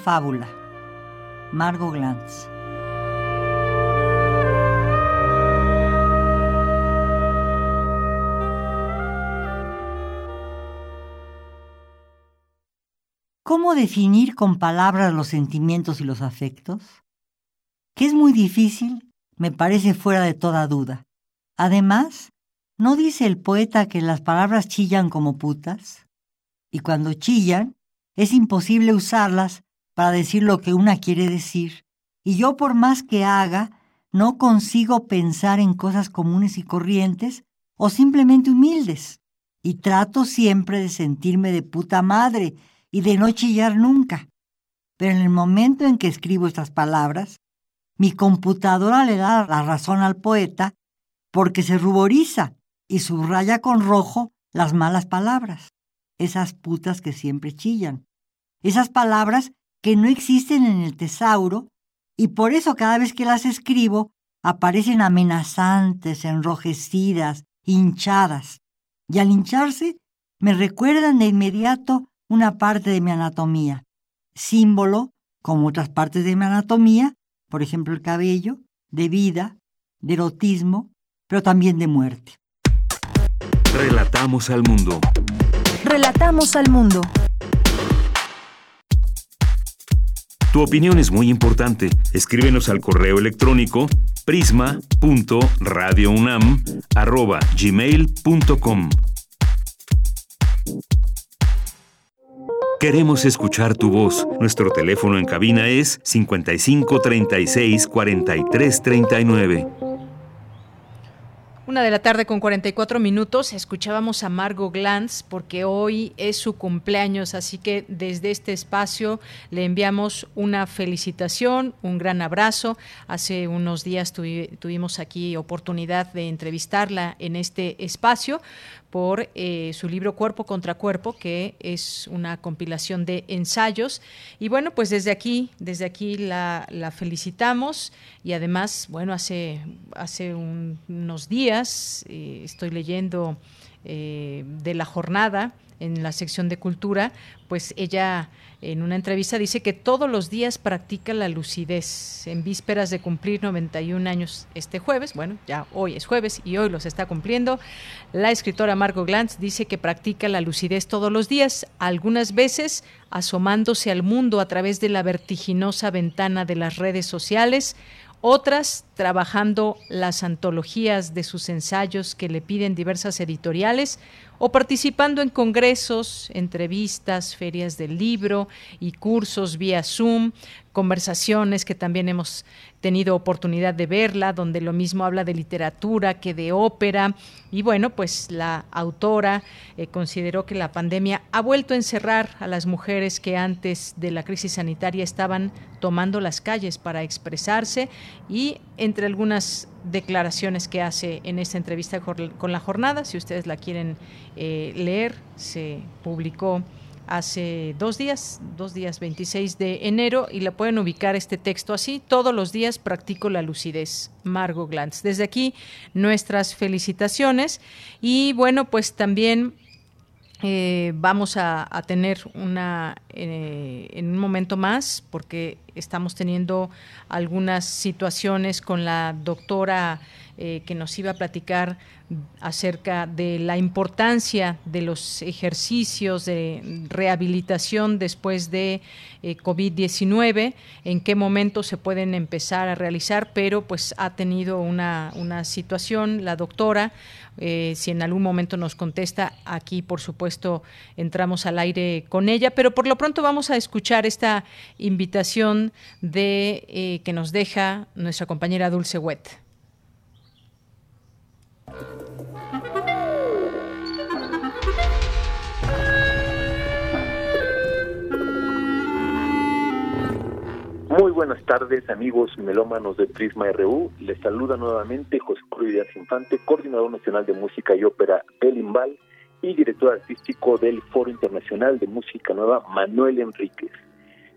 Fábula. Margot Glantz. ¿Cómo definir con palabras los sentimientos y los afectos? Que es muy difícil, me parece fuera de toda duda. Además, ¿no dice el poeta que las palabras chillan como putas? Y cuando chillan, es imposible usarlas para decir lo que una quiere decir, y yo por más que haga, no consigo pensar en cosas comunes y corrientes o simplemente humildes, y trato siempre de sentirme de puta madre y de no chillar nunca. Pero en el momento en que escribo estas palabras, mi computadora le da la razón al poeta porque se ruboriza y subraya con rojo las malas palabras esas putas que siempre chillan, esas palabras que no existen en el tesauro y por eso cada vez que las escribo aparecen amenazantes, enrojecidas, hinchadas. Y al hincharse me recuerdan de inmediato una parte de mi anatomía, símbolo, como otras partes de mi anatomía, por ejemplo el cabello, de vida, de erotismo, pero también de muerte. Relatamos al mundo. Relatamos al mundo. Tu opinión es muy importante. Escríbenos al correo electrónico prisma.radiounam@gmail.com. Queremos escuchar tu voz. Nuestro teléfono en cabina es 55 36 43 39. Una de la tarde con 44 minutos, escuchábamos a Margot Glantz porque hoy es su cumpleaños, así que desde este espacio le enviamos una felicitación, un gran abrazo. Hace unos días tuvimos aquí oportunidad de entrevistarla en este espacio por eh, su libro Cuerpo contra Cuerpo, que es una compilación de ensayos. Y bueno, pues desde aquí, desde aquí la, felicitamos y además, bueno, hace, hace unos días eh, estoy leyendo eh, de la jornada en la sección de cultura, pues ella en una entrevista dice que todos los días practica la lucidez en vísperas de cumplir 91 años este jueves. Bueno, ya hoy es jueves y hoy los está cumpliendo. La escritora Margot Glantz dice que practica la lucidez todos los días, algunas veces asomándose al mundo a través de la vertiginosa ventana de las redes sociales, otras trabajando las antologías de sus ensayos que le piden diversas editoriales o participando en congresos, entrevistas, ferias del libro y cursos vía Zoom, conversaciones que también hemos tenido oportunidad de verla, donde lo mismo habla de literatura que de ópera. Y bueno, pues la autora eh, consideró que la pandemia ha vuelto a encerrar a las mujeres que antes de la crisis sanitaria estaban tomando las calles para expresarse y entre algunas declaraciones que hace en esta entrevista con la jornada, si ustedes la quieren eh, leer, se publicó hace dos días, dos días 26 de enero, y la pueden ubicar este texto así. Todos los días practico la lucidez. Margot Glantz. Desde aquí, nuestras felicitaciones. Y bueno, pues también eh, vamos a, tener una eh, en un momento más porque estamos teniendo algunas situaciones con la doctora eh, que nos iba a platicar acerca de la importancia de los ejercicios de rehabilitación después de eh, COVID-19, en qué momento se pueden empezar a realizar, pero pues ha tenido una, una situación la doctora. Eh, si en algún momento nos contesta, aquí por supuesto entramos al aire con ella, pero por lo pronto vamos a escuchar esta invitación de que nos deja nuestra compañera Dulce Wet. Muy buenas tardes, amigos melómanos de Prisma RU. Les saluda nuevamente José Cruz Infante, coordinador nacional de música y ópera del IMBAL y director artístico del Foro Internacional de Música Nueva Manuel Enríquez,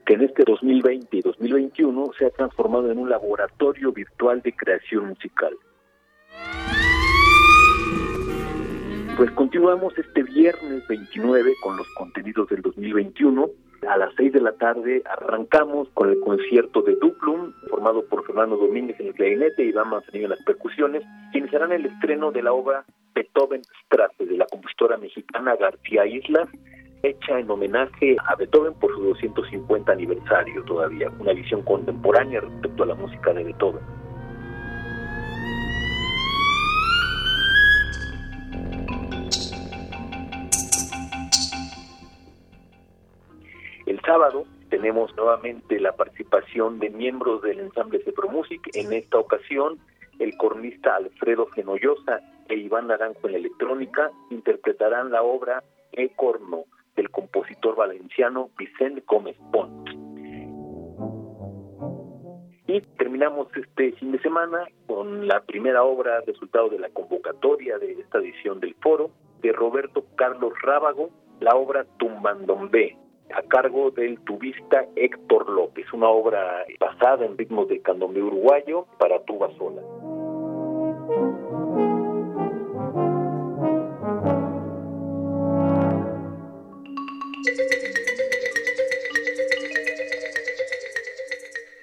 que en este 2020 y 2021 se ha transformado en un laboratorio virtual de creación musical. Pues continuamos este viernes 29 con los contenidos del 2021. A las 6 de la tarde arrancamos con el concierto de Duplum, formado por Fernando Domínguez en el clarinete y Iván Manzanillo en las percusiones, iniciarán el estreno de la obra Beethoven Strasse de la compositora mexicana García Islas, hecha en homenaje a Beethoven por su 250 aniversario todavía, una visión contemporánea respecto a la música de Beethoven. El sábado tenemos nuevamente la participación de miembros del ensamble Music. En esta ocasión, el cornista Alfredo Genoyosa e Iván Naranjo en la electrónica interpretarán la obra E Corno del compositor valenciano Vicente Gómez Pont. Y terminamos este fin de semana con la primera obra resultado de la convocatoria de esta edición del foro de Roberto Carlos Rábago, la obra Tumbandombe, a cargo del tubista Héctor López, una obra basada en ritmos de candombe uruguayo para tuba sola.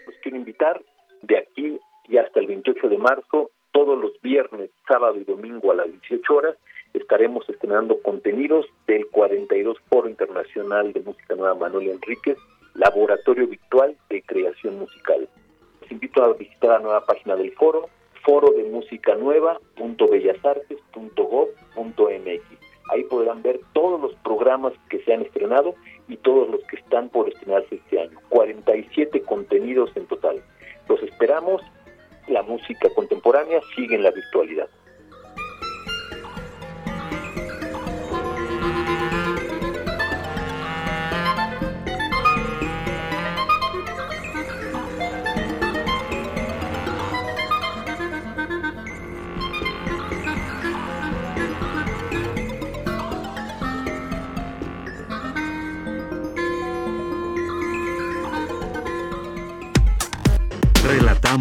Los quiero invitar de aquí y hasta el 28 de marzo, todos los viernes, sábado y domingo a las 18 horas, estaremos estrenando contenidos del 42 Foro Internacional de Música Nueva Manuel Enríquez, Laboratorio Virtual de Creación Musical. Los invito a visitar la nueva página del foro, foro de música. Ahí podrán ver todos los programas que se han estrenado y todos los que están por estrenarse este año. 47 contenidos en total. Los esperamos. La música contemporánea sigue en la virtualidad.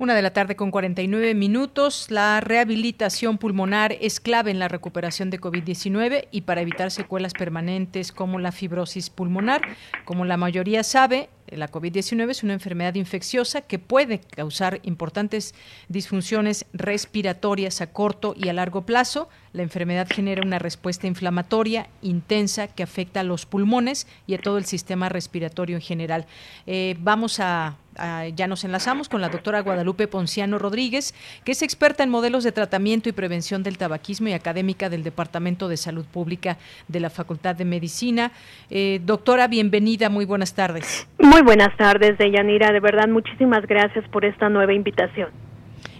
Una de la tarde con 49 minutos. La rehabilitación pulmonar es clave en la recuperación de COVID-19 y para evitar secuelas permanentes como la fibrosis pulmonar. Como la mayoría sabe, la COVID-19 es una enfermedad infecciosa que puede causar importantes disfunciones respiratorias a corto y a largo plazo. La enfermedad genera una respuesta inflamatoria intensa que afecta a los pulmones y a todo el sistema respiratorio en general. Eh, vamos a, ya nos enlazamos con la doctora Guadalupe Ponciano Rodríguez, que es experta en modelos de tratamiento y prevención del tabaquismo y académica del Departamento de Salud Pública de la Facultad de Medicina. Eh, doctora, bienvenida, muy buenas tardes. Muy buenas tardes, Deyanira. De verdad, muchísimas gracias por esta nueva invitación.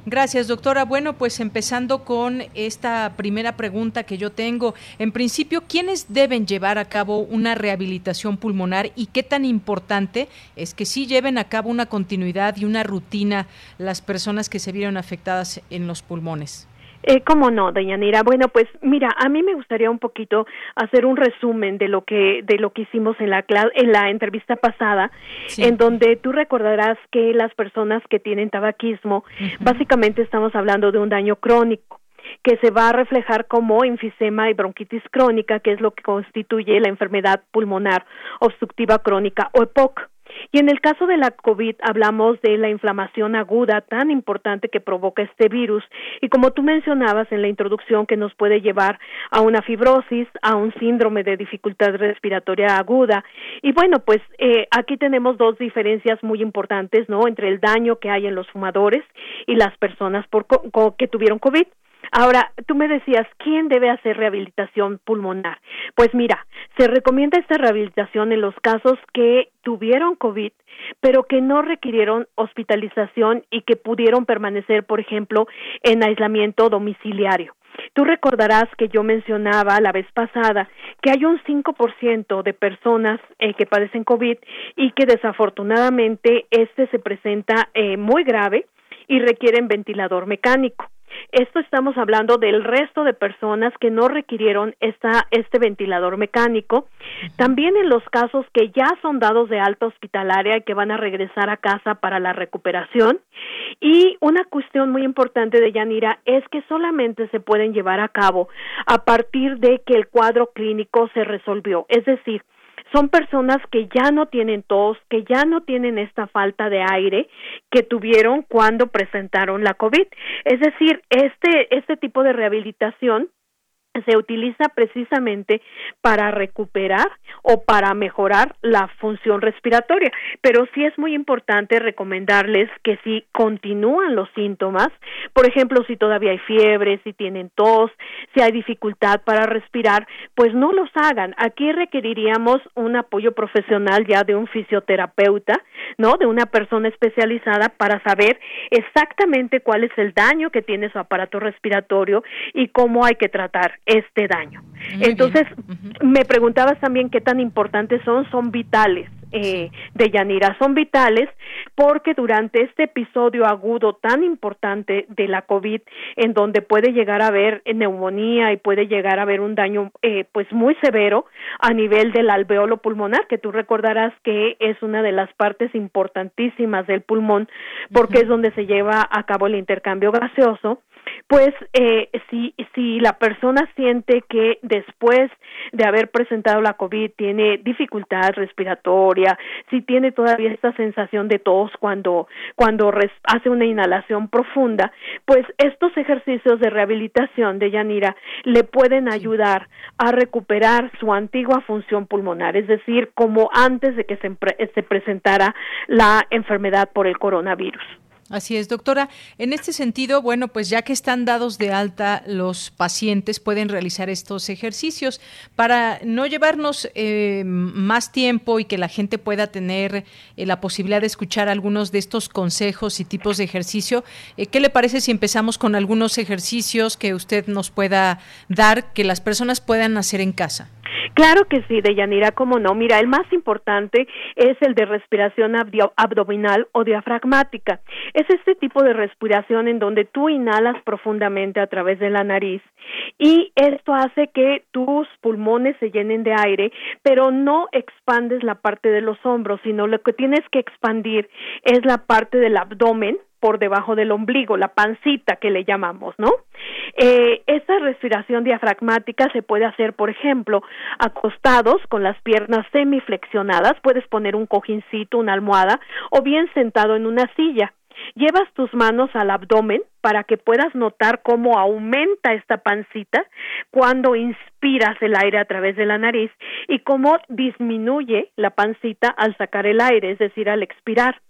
Gracias, doctora. Bueno, pues empezando con esta primera pregunta que yo tengo. En principio, ¿quiénes deben llevar a cabo una rehabilitación pulmonar y qué tan importante es que sí lleven a cabo una continuidad y una rutina las personas que se vieron afectadas en los pulmones? Eh, ¿Cómo no, Dayanira? Bueno, pues mira, a mí me gustaría un poquito hacer un resumen de lo que de lo que hicimos en la en la entrevista pasada, en donde tú recordarás que las personas que tienen tabaquismo, básicamente estamos hablando de un daño crónico que se va a reflejar como enfisema y bronquitis crónica, que es lo que constituye la enfermedad pulmonar obstructiva crónica o EPOC. Y en el caso de la COVID hablamos de la inflamación aguda tan importante que provoca este virus y como tú mencionabas en la introducción que nos puede llevar a una fibrosis, a un síndrome de dificultad respiratoria aguda. Y bueno, pues eh, aquí tenemos dos diferencias muy importantes, ¿no? Entre el daño que hay en los fumadores y las personas por que tuvieron COVID. Ahora, tú me decías, ¿quién debe hacer rehabilitación pulmonar? Pues mira, se recomienda esta rehabilitación en los casos que tuvieron COVID, pero que no requirieron hospitalización y que pudieron permanecer, por ejemplo, en aislamiento domiciliario. Tú recordarás que yo mencionaba la vez pasada que hay un 5% de personas eh, que padecen COVID y que desafortunadamente este se presenta eh, muy grave y requieren ventilador mecánico. Esto estamos hablando del resto de personas que no requirieron esta, este ventilador mecánico. También en los casos que ya son dados de alta hospitalaria y que van a regresar a casa para la recuperación. Y una cuestión muy importante de Yanira es que solamente se pueden llevar a cabo a partir de que el cuadro clínico se resolvió. Es decir, son personas que ya no tienen tos, que ya no tienen esta falta de aire que tuvieron cuando presentaron la COVID. Es decir, este, este tipo de rehabilitación se utiliza precisamente para recuperar o para mejorar la función respiratoria. Pero sí es muy importante recomendarles que si continúan los síntomas, por ejemplo, si todavía hay fiebre, si tienen tos, si hay dificultad para respirar, pues no los hagan. Aquí requeriríamos un apoyo profesional ya de un fisioterapeuta, ¿no? De una persona especializada para saber exactamente cuál es el daño que tiene su aparato respiratorio y cómo hay que tratar este daño. Entonces, me preguntabas también qué tan importantes son, son vitales. Eh, de Yanira son vitales porque durante este episodio agudo tan importante de la COVID, en donde puede llegar a haber neumonía y puede llegar a haber un daño eh, pues muy severo a nivel del alveolo pulmonar, que tú recordarás que es una de las partes importantísimas del pulmón porque es donde se lleva a cabo el intercambio gaseoso, pues eh, si, si la persona siente que después de haber presentado la COVID tiene dificultad respiratoria, si tiene todavía esta sensación de tos cuando, cuando hace una inhalación profunda, pues estos ejercicios de rehabilitación de Yanira le pueden ayudar a recuperar su antigua función pulmonar, es decir, como antes de que se, se presentara la enfermedad por el coronavirus. Así es, doctora. En este sentido, bueno, pues ya que están dados de alta, los pacientes pueden realizar estos ejercicios para no llevarnos eh, más tiempo y que la gente pueda tener eh, la posibilidad de escuchar algunos de estos consejos y tipos de ejercicio. Eh, ¿Qué le parece si empezamos con algunos ejercicios que usted nos pueda dar que las personas puedan hacer en casa? Claro que sí, Deyanira, cómo no. Mira, el más importante es el de respiración abdominal o diafragmática. Es este tipo de respiración en donde tú inhalas profundamente a través de la nariz y esto hace que tus pulmones se llenen de aire, pero no expandes la parte de los hombros, sino lo que tienes que expandir es la parte del abdomen por debajo del ombligo, la pancita que le llamamos, ¿no? Eh, esa respiración diafragmática se puede hacer, por ejemplo, acostados con las piernas semiflexionadas, puedes poner un cojincito, una almohada, o bien sentado en una silla. Llevas tus manos al abdomen para que puedas notar cómo aumenta esta pancita cuando inspiras el aire a través de la nariz y cómo disminuye la pancita al sacar el aire, es decir, al expirar.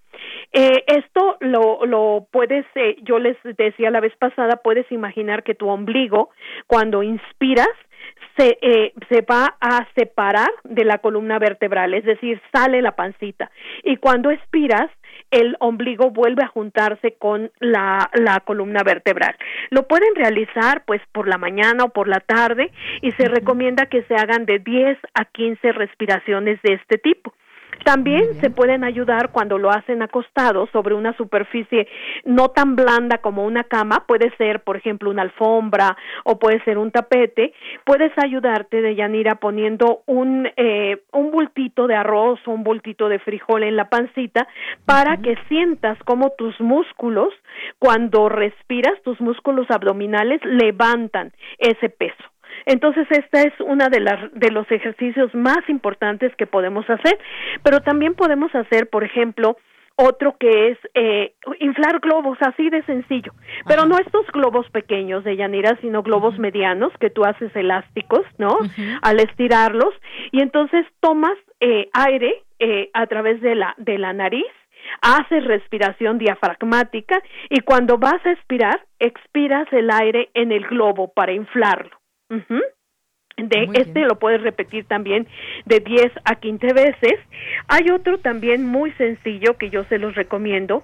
Eh, esto lo, lo puedes, eh, yo les decía la vez pasada, puedes imaginar que tu ombligo, cuando inspiras, se, eh, se va a separar de la columna vertebral, es decir, sale la pancita. Y cuando expiras, el ombligo vuelve a juntarse con la, la columna vertebral. Lo pueden realizar pues por la mañana o por la tarde y se recomienda que se hagan de 10 a 15 respiraciones de este tipo. También se pueden ayudar cuando lo hacen acostado sobre una superficie no tan blanda como una cama, puede ser, por ejemplo, una alfombra o puede ser un tapete. Puedes ayudarte de Yanira poniendo un, eh, un bultito de arroz o un bultito de frijol en la pancita para que sientas como tus músculos, cuando respiras, tus músculos abdominales levantan ese peso. Entonces, esta es una de las de los ejercicios más importantes que podemos hacer, pero también podemos hacer, por ejemplo, otro que es eh, inflar globos, así de sencillo. Pero no estos globos pequeños de Yanira, sino globos medianos que tú haces elásticos, ¿no? Al estirarlos. Y entonces tomas eh, aire eh, a través de la, de la nariz, haces respiración diafragmática y cuando vas a expirar, expiras el aire en el globo para inflarlo. De este lo puedes repetir también de 10 a 15 veces. Hay otro también muy sencillo que yo se los recomiendo,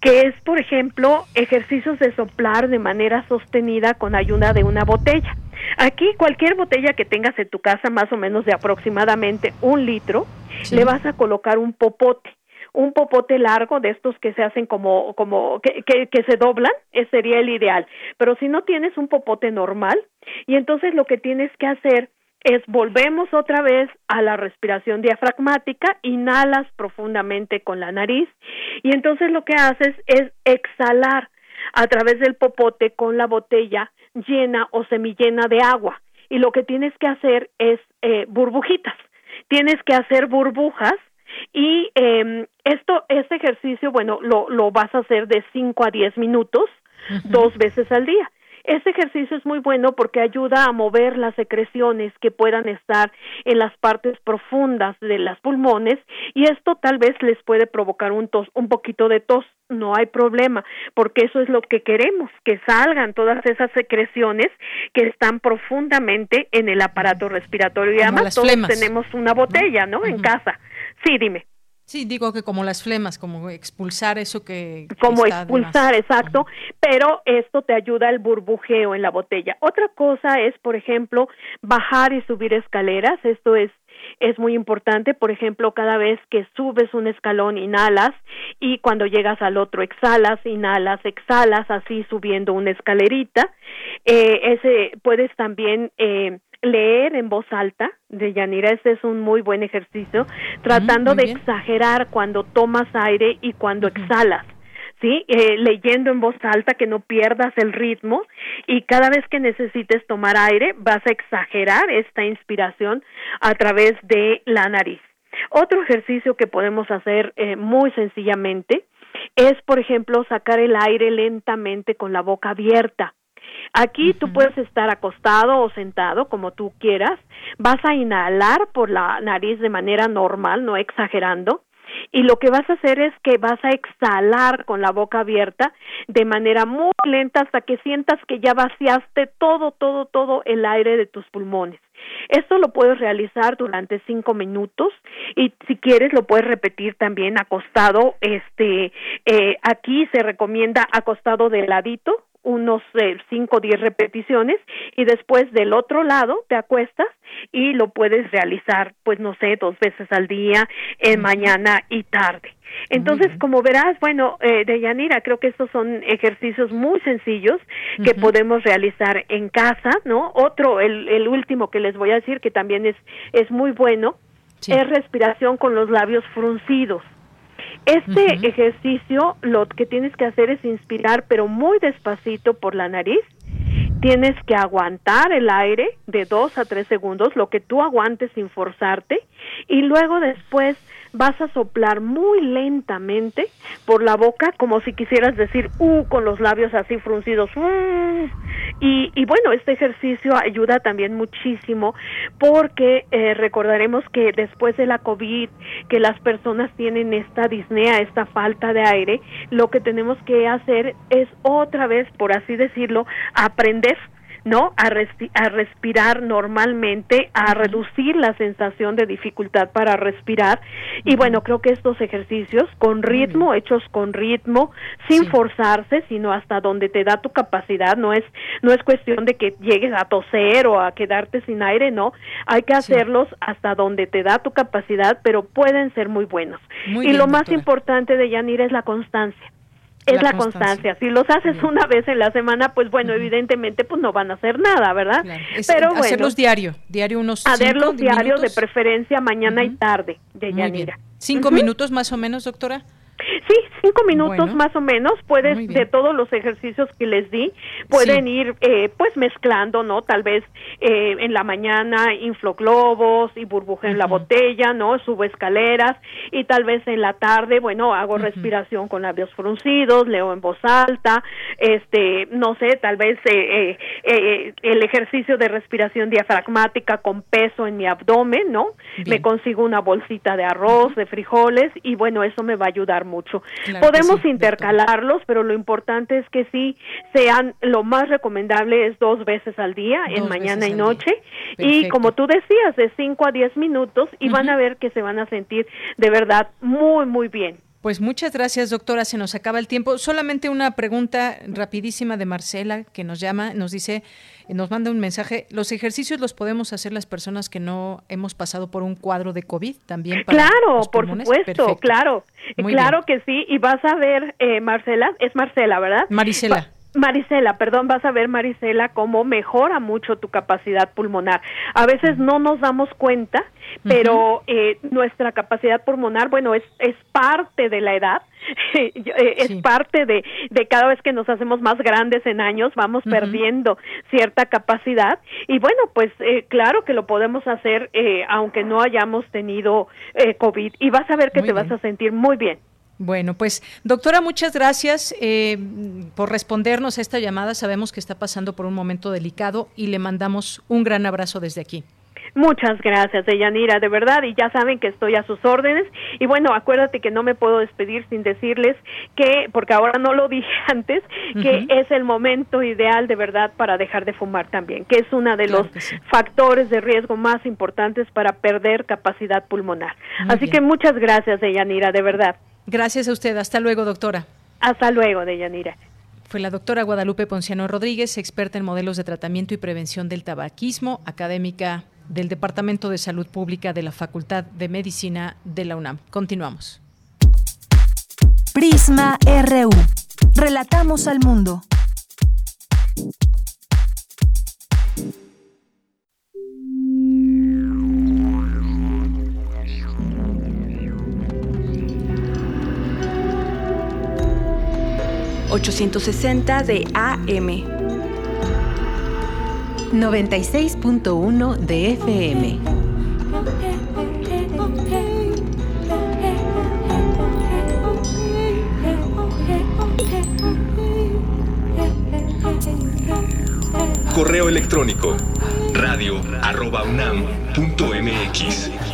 que es, por ejemplo, ejercicios de soplar de manera sostenida con ayuda de una botella. Aquí cualquier botella que tengas en tu casa, más o menos de aproximadamente un litro, le vas a colocar un popote un popote largo de estos que se hacen como, como, que, que, se doblan, sería el ideal. Pero si no tienes un popote normal, y entonces lo que tienes que hacer es volvemos otra vez a la respiración diafragmática, inhalas profundamente con la nariz y entonces lo que haces es exhalar a través del popote con la botella llena o semillena de agua y lo que tienes que hacer es eh, burbujitas. Tienes que hacer burbujas y eh, esto, este ejercicio, bueno, lo, lo vas a hacer de 5 a 10 minutos, dos veces al día. Este ejercicio es muy bueno porque ayuda a mover las secreciones que puedan estar en las partes profundas de las pulmones y esto tal vez les puede provocar un tos, un poquito de tos. No hay problema, porque eso es lo que queremos, que salgan todas esas secreciones que están profundamente en el aparato respiratorio. Y además todos tenemos una botella, ¿no? En casa. Sí, dime. Sí, digo que como las flemas, como expulsar eso que... como expulsar, exacto, pero esto te ayuda al burbujeo en la botella. Otra cosa es, por ejemplo, bajar y subir escaleras. Esto es es muy importante, por ejemplo, cada vez que subes un escalón inhalas y cuando llegas al otro exhalas, inhalas, exhalas, así subiendo una escalerita. Eh, ese puedes también eh, leer en voz alta de Yanira, ese es un muy buen ejercicio, tratando de exagerar cuando tomas aire y cuando exhalas. ¿sí? Eh, leyendo en voz alta, que no pierdas el ritmo y cada vez que necesites tomar aire vas a exagerar esta inspiración a través de la nariz. Otro ejercicio que podemos hacer eh, muy sencillamente es, por ejemplo, sacar el aire lentamente con la boca abierta. Aquí tú puedes estar acostado o sentado, como tú quieras. Vas a inhalar por la nariz de manera normal, no exagerando y lo que vas a hacer es que vas a exhalar con la boca abierta de manera muy lenta hasta que sientas que ya vaciaste todo, todo, todo el aire de tus pulmones. Esto lo puedes realizar durante cinco minutos y si quieres lo puedes repetir también acostado. Este, eh, aquí se recomienda acostado de ladito unos eh, cinco o diez repeticiones y después del otro lado te acuestas y lo puedes realizar pues no sé dos veces al día en mañana y tarde. Entonces como verás bueno eh, Deyanira creo que estos son ejercicios muy sencillos que podemos realizar en casa no otro el, el último que les voy a decir que también es es muy bueno es respiración con los labios fruncidos este ejercicio lo que tienes que hacer es inspirar, pero muy despacito por la nariz. Tienes que aguantar el aire de dos a tres segundos, lo que tú aguantes sin forzarte, y luego después vas a soplar muy lentamente por la boca, como si quisieras decir uh con los labios así fruncidos. Uh. Y, y, bueno, este ejercicio ayuda también muchísimo porque eh, recordaremos que después de la COVID, que las personas tienen esta disnea, esta falta de aire, lo que tenemos que hacer es otra vez, por así decirlo, aprender ¿no? A, a respirar normalmente, a reducir la sensación de dificultad para respirar. Y bueno, creo que estos ejercicios con ritmo, hechos con ritmo, sin forzarse, sino hasta donde te da tu capacidad, no es, no es cuestión de que llegues a toser o a quedarte sin aire, no, hay que hacerlos hasta donde te da tu capacidad, pero pueden ser muy buenos. y lo más importante de Yanira es la constancia es la, constancia. Si los haces una vez en la semana, pues bueno, evidentemente pues no van a hacer nada, ¿verdad? Pero bueno, hacerlos diario, diario unos hacerlos diario de preferencia mañana y tarde, de Yanira. Cinco minutos más o menos, doctora. Sí, cinco minutos más o menos. Puedes, de todos los ejercicios que les di, pueden ir eh, pues mezclando, ¿no? Tal vez eh, en la mañana inflo globos y burbuje en la botella, ¿no? Subo escaleras y tal vez en la tarde, bueno, hago respiración con labios fruncidos, leo en voz alta, este, no sé, tal vez eh, el ejercicio de respiración diafragmática con peso en mi abdomen, ¿no? Me consigo una bolsita de arroz, de frijoles y bueno, eso me va a ayudar mucho. Podemos intercalarlos, pero lo importante es que sí sean, lo más recomendable es dos veces al día, en mañana y noche, y como tú decías, de 5 a 10 minutos, y van a ver que se van a sentir de verdad muy, muy bien. Pues muchas gracias, doctora. Se nos acaba el tiempo. Solamente una pregunta rapidísima de Marcela, que nos llama, nos dice, nos manda un mensaje. ¿Los ejercicios los podemos hacer las personas que no hemos pasado por un cuadro de COVID también? claro, por supuesto, claro. claro que sí. Y vas a ver, eh, Marcela, es Marcela, ¿verdad? Marisela. Marisela, perdón, vas a ver, Marisela, cómo mejora mucho tu capacidad pulmonar. A veces no nos damos cuenta, pero eh, nuestra capacidad pulmonar, bueno, es, es parte de la edad, *laughs* eh, es parte de, de cada vez que nos hacemos más grandes en años, vamos perdiendo cierta capacidad. Y bueno, pues eh, claro que lo podemos hacer aunque no hayamos tenido COVID. Y vas a ver que te vas a sentir muy bien. Bueno, pues doctora, muchas gracias eh, por respondernos a esta llamada. Sabemos que está pasando por un momento delicado y le mandamos un gran abrazo desde aquí. Muchas gracias, Deyanira, de verdad, y ya saben que estoy a sus órdenes. Y bueno, acuérdate que no me puedo despedir sin decirles que, porque ahora no lo *laughs* dije antes, que es el momento ideal de verdad para dejar de fumar también, que es uno de los factores de riesgo más importantes para perder capacidad pulmonar. Así que muchas gracias, Deyanira, de verdad. Gracias a usted. Hasta luego, doctora. Hasta luego, Deyanira. Fue la doctora Guadalupe Ponciano Rodríguez, experta en modelos de tratamiento y prevención del tabaquismo, académica del Departamento de Salud Pública de la Facultad de Medicina de la UNAM. Continuamos. Prisma RU. Relatamos al mundo. 860 de AM. 96.1 de FM. Correo electrónico radio arroba unam punto mx.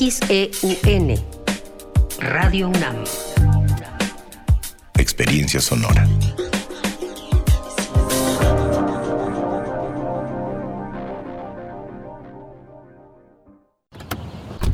XEUN Radio UNAM Experiencia sonora.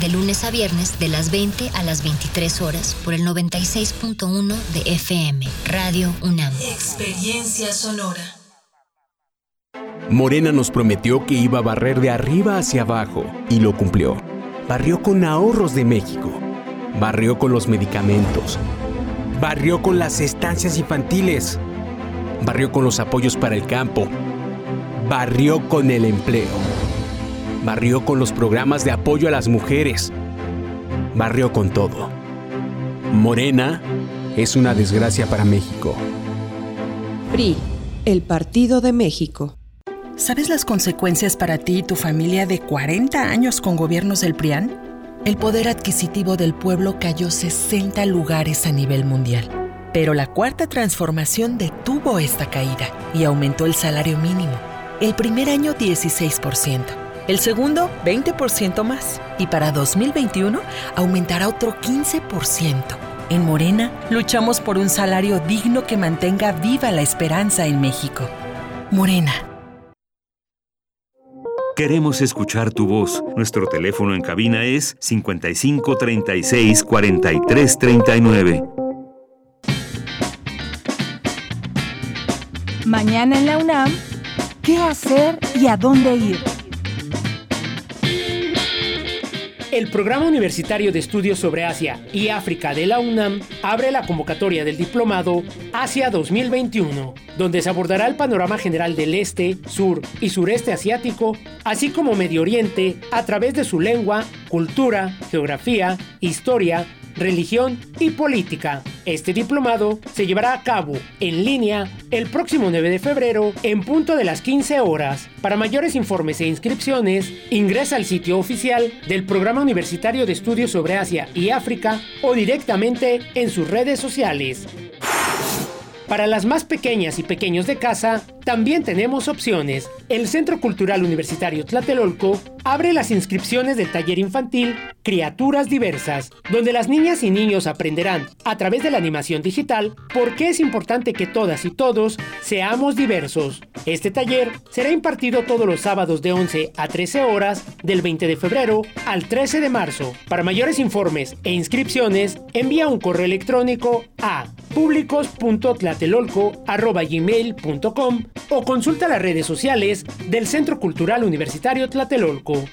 De lunes a viernes, de las 20 a las 23 horas, por el 96.1 de FM, Radio UNAM. Experiencia sonora. Morena nos prometió que iba a barrer de arriba hacia abajo y lo cumplió. Barrió con ahorros de México. Barrió con los medicamentos. Barrió con las estancias infantiles. Barrió con los apoyos para el campo. Barrió con el empleo. Barrió con los programas de apoyo a las mujeres. Barrió con todo. Morena es una desgracia para México. PRI, el Partido de México. ¿Sabes las consecuencias para ti y tu familia de 40 años con gobiernos del PRIAN? El poder adquisitivo del pueblo cayó 60 lugares a nivel mundial. Pero la cuarta transformación detuvo esta caída y aumentó el salario mínimo. El primer año 16%, el segundo 20% más y para 2021 aumentará otro 15%. En Morena luchamos por un salario digno que mantenga viva la esperanza en México. Morena Queremos escuchar tu voz. Nuestro teléfono en cabina es 55 36 43 39. Mañana en la UNAM, ¿qué hacer y a dónde ir? El Programa Universitario de Estudios sobre Asia y África de la UNAM abre la convocatoria del diplomado Asia 2021, donde se abordará el panorama general del este, sur y sureste asiático, así como Medio Oriente, a través de su lengua, cultura, geografía, historia, religión y política. Este diplomado se llevará a cabo en línea el próximo 9 de febrero en punto de las 15 horas. Para mayores informes e inscripciones, ingresa al sitio oficial del Programa Universitario de Estudios sobre Asia y África o directamente en sus redes sociales. Para las más pequeñas y pequeños de casa, también tenemos opciones. El Centro Cultural Universitario Tlatelolco abre las inscripciones del taller infantil Criaturas Diversas, donde las niñas y niños aprenderán, a través de la animación digital, por qué es importante que todas y todos seamos diversos. Este taller será impartido todos los sábados de 11 a 13 horas del 20 de febrero al 13 de marzo. Para mayores informes e inscripciones, envía un correo electrónico a públicos.tlatelolco.gmail.com o consulta las redes sociales del Centro Cultural Universitario Tlatelolco.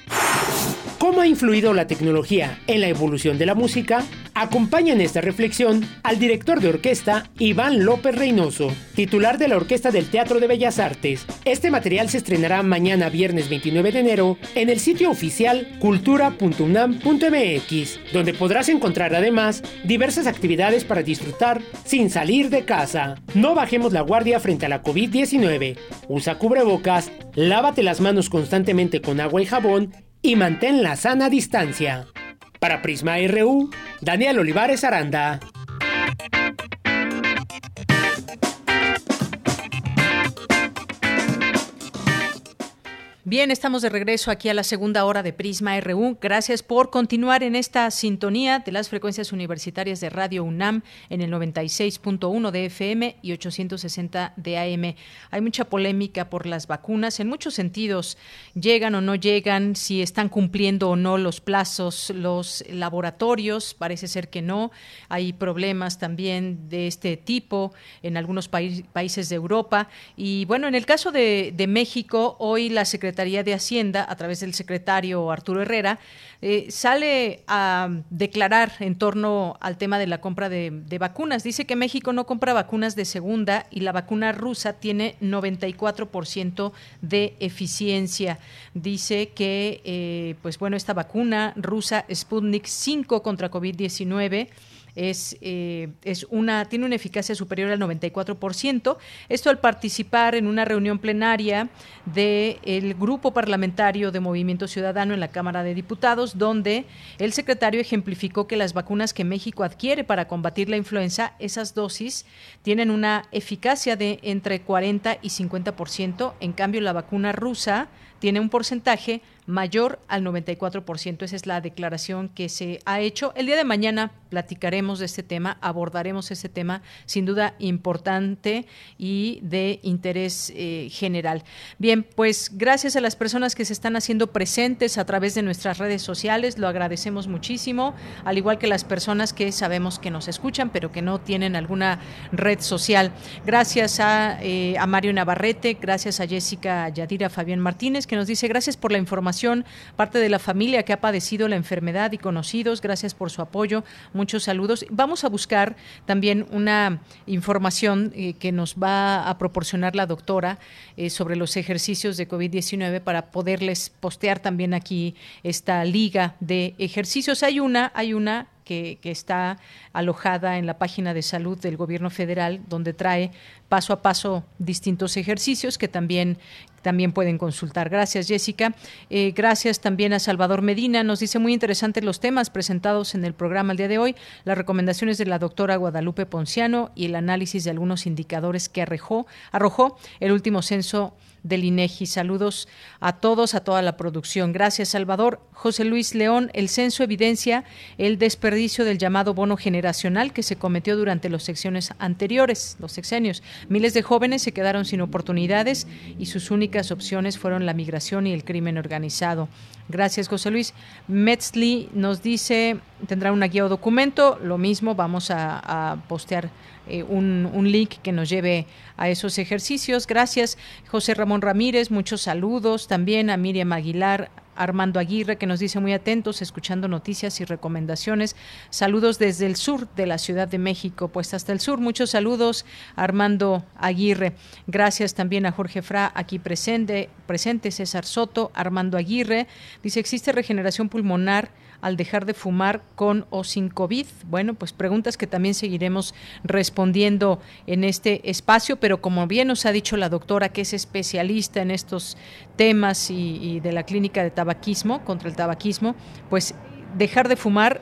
¿Cómo ha influido la tecnología en la evolución de la música? Acompaña en esta reflexión al director de orquesta Iván López Reynoso, titular de la Orquesta del Teatro de Bellas Artes. Este material se estrenará mañana viernes 29 de enero en el sitio oficial cultura.unam.mx, donde podrás encontrar además diversas actividades para disfrutar sin salir de casa. No bajemos la guardia frente a la COVID-19. Usa cubrebocas, lávate las manos constantemente con agua y jabón y mantén la sana distancia. Para Prisma RU, Daniel Olivares Aranda. Bien, estamos de regreso aquí a la segunda hora de Prisma RU. Gracias por continuar en esta sintonía de las frecuencias universitarias de Radio UNAM en el 96.1 de FM y 860 de AM. Hay mucha polémica por las vacunas en muchos sentidos. Llegan o no llegan, si están cumpliendo o no los plazos, los laboratorios, parece ser que no. Hay problemas también de este tipo en algunos países de Europa. Y bueno, en el caso de, de México, hoy la Secretaría de Hacienda, a través del secretario Arturo Herrera, eh, sale a declarar en torno al tema de la compra de, vacunas. Dice que México no compra vacunas de segunda y la vacuna rusa tiene 94% de eficiencia. Dice que, eh, pues bueno, esta vacuna rusa Sputnik 5 contra COVID-19 es, eh, es una, tiene una eficacia superior al 94%. Esto al participar en una reunión plenaria del Grupo Parlamentario de Movimiento Ciudadano en la Cámara de Diputados, donde el secretario ejemplificó que las vacunas que México adquiere para combatir la influenza, esas dosis tienen una eficacia de entre 40 y 50%. En cambio, la vacuna rusa tiene un porcentaje mayor al 94%. Esa es la declaración que se ha hecho. El día de mañana platicaremos de este tema, abordaremos este tema sin duda importante y de interés eh, general. Bien, pues gracias a las personas que se están haciendo presentes a través de nuestras redes sociales, lo agradecemos muchísimo, al igual que las personas que sabemos que nos escuchan, pero que no tienen alguna red social. Gracias a, eh, a Mario Navarrete, gracias a Jessica Yadira Fabián Martínez, que nos dice gracias por la información parte de la familia que ha padecido la enfermedad y conocidos. Gracias por su apoyo. Muchos saludos. Vamos a buscar también una información eh, que nos va a proporcionar la doctora eh, sobre los ejercicios de COVID-19 para poderles postear también aquí esta liga de ejercicios. Hay una, hay una que, está alojada en la página de salud del gobierno federal, donde trae paso a paso distintos ejercicios que también también pueden consultar. Gracias, Jessica. Eh, gracias también a Salvador Medina. Nos dice muy interesantes los temas presentados en el programa el día de hoy, las recomendaciones de la doctora Guadalupe Ponciano y el análisis de algunos indicadores que arrojó el último censo del INEGI. Saludos a todos, a toda la producción. Gracias, Salvador. José Luis León, el censo evidencia el desperdicio del llamado bono generacional que se cometió durante las secciones anteriores, los sexenios. Miles de jóvenes se quedaron sin oportunidades y sus únicas opciones fueron la migración y el crimen organizado. Gracias, José Luis. Metzli nos dice, tendrá una guía o documento, lo mismo, vamos a, postear eh, un, un, link que nos lleve a esos ejercicios. Gracias, José Ramón Ramírez, muchos saludos también a Miriam Aguilar, Armando Aguirre, que nos dice muy atentos, escuchando noticias y recomendaciones. Saludos desde el sur de la Ciudad de México, pues hasta el sur. Muchos saludos, Armando Aguirre. Gracias también a Jorge Fra, aquí presente, presente César Soto, Armando Aguirre. Dice, ¿existe regeneración pulmonar? Al dejar de fumar con o sin COVID? Bueno, pues preguntas que también seguiremos respondiendo en este espacio, pero como bien nos ha dicho la doctora, que es especialista en estos temas y, de la clínica de tabaquismo, contra el tabaquismo, pues dejar de fumar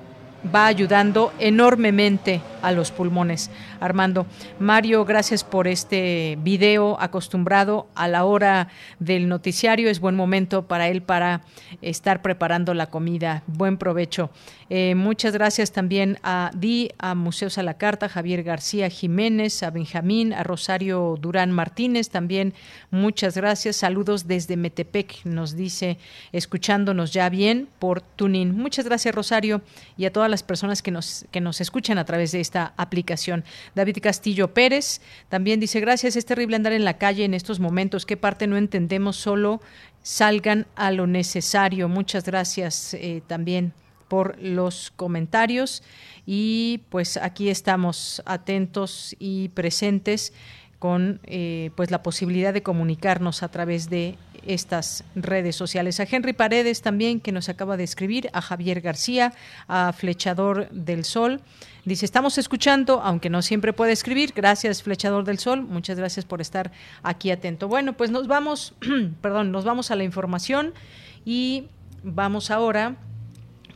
va ayudando enormemente a los pulmones. Armando, Mario, gracias por este video acostumbrado a la hora del noticiario. Es buen momento para él para estar preparando la comida. Buen provecho. Eh, muchas gracias también a Di, a Museos a la Carta, Javier García Jiménez, a Benjamín, a Rosario Durán Martínez. También muchas gracias. Saludos desde Metepec, nos dice, escuchándonos ya bien por Tunin. Muchas gracias, Rosario, y a todas las personas que nos, que nos escuchan a través de esta aplicación. David Castillo Pérez también dice, gracias, es terrible andar en la calle en estos momentos. ¿Qué parte no entendemos? Solo salgan a lo necesario. Muchas gracias eh, también por los comentarios y pues aquí estamos atentos y presentes con eh, pues la posibilidad de comunicarnos a través de estas redes sociales. A Henry Paredes también, que nos acaba de escribir, a Javier García, a Flechador del Sol. Dice, estamos escuchando, aunque no siempre puede escribir. Gracias, Flechador del Sol. Muchas gracias por estar aquí atento. Bueno, pues nos vamos, *clears throat* perdón, nos vamos a la información y vamos ahora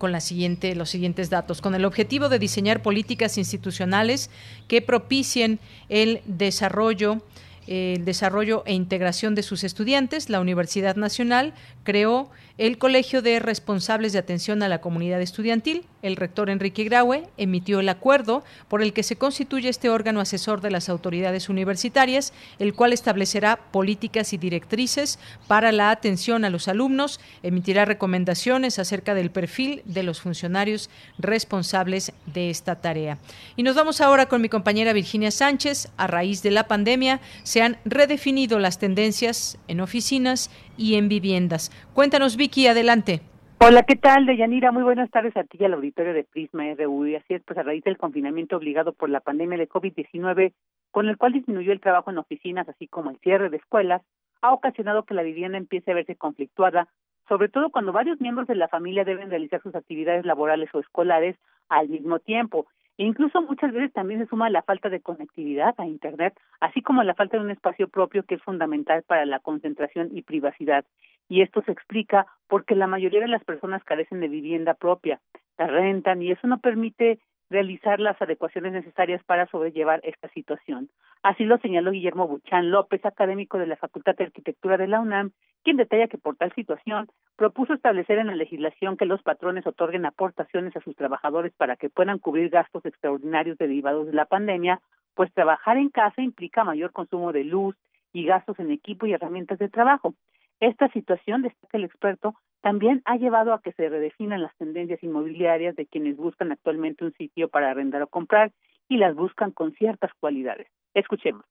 con la siguiente, los siguientes datos, con el objetivo de diseñar políticas institucionales que propicien el desarrollo el desarrollo e integración de sus estudiantes, la Universidad Nacional creó el Colegio de Responsables de Atención a la Comunidad Estudiantil. El rector Enrique Graue emitió el acuerdo por el que se constituye este órgano asesor de las autoridades universitarias, el cual establecerá políticas y directrices para la atención a los alumnos, emitirá recomendaciones acerca del perfil de los funcionarios responsables de esta tarea. Y nos vamos ahora con mi compañera Virginia Sánchez. A raíz de la pandemia se han redefinido las tendencias en oficinas y en viviendas. Cuéntanos, Vicky, adelante. Hola, ¿qué tal, Deyanira? Muy buenas tardes a ti y al auditorio de Prisma RU. Y así es, pues a raíz del confinamiento obligado por la pandemia de COVID-19, con el cual disminuyó el trabajo en oficinas, así como el cierre de escuelas, ha ocasionado que la vivienda empiece a verse conflictuada, sobre todo cuando varios miembros de la familia deben realizar sus actividades laborales o escolares al mismo tiempo. Incluso muchas veces también se suma la falta de conectividad a Internet, así como la falta de un espacio propio que es fundamental para la concentración y privacidad. Y esto se explica porque la mayoría de las personas carecen de vivienda propia, la rentan y eso no permite realizar las adecuaciones necesarias para sobrellevar esta situación. Así lo señaló Guillermo Buchán López, académico de la Facultad de Arquitectura de la UNAM, quien detalla que por tal situación propuso establecer en la legislación que los patrones otorguen aportaciones a sus trabajadores para que puedan cubrir gastos extraordinarios derivados de la pandemia, pues trabajar en casa implica mayor consumo de luz y gastos en equipo y herramientas de trabajo. Esta situación, destaca el experto, también ha llevado a que se redefinan las tendencias inmobiliarias de quienes buscan actualmente un sitio para arrendar o comprar y las buscan con ciertas cualidades. Escuchemos.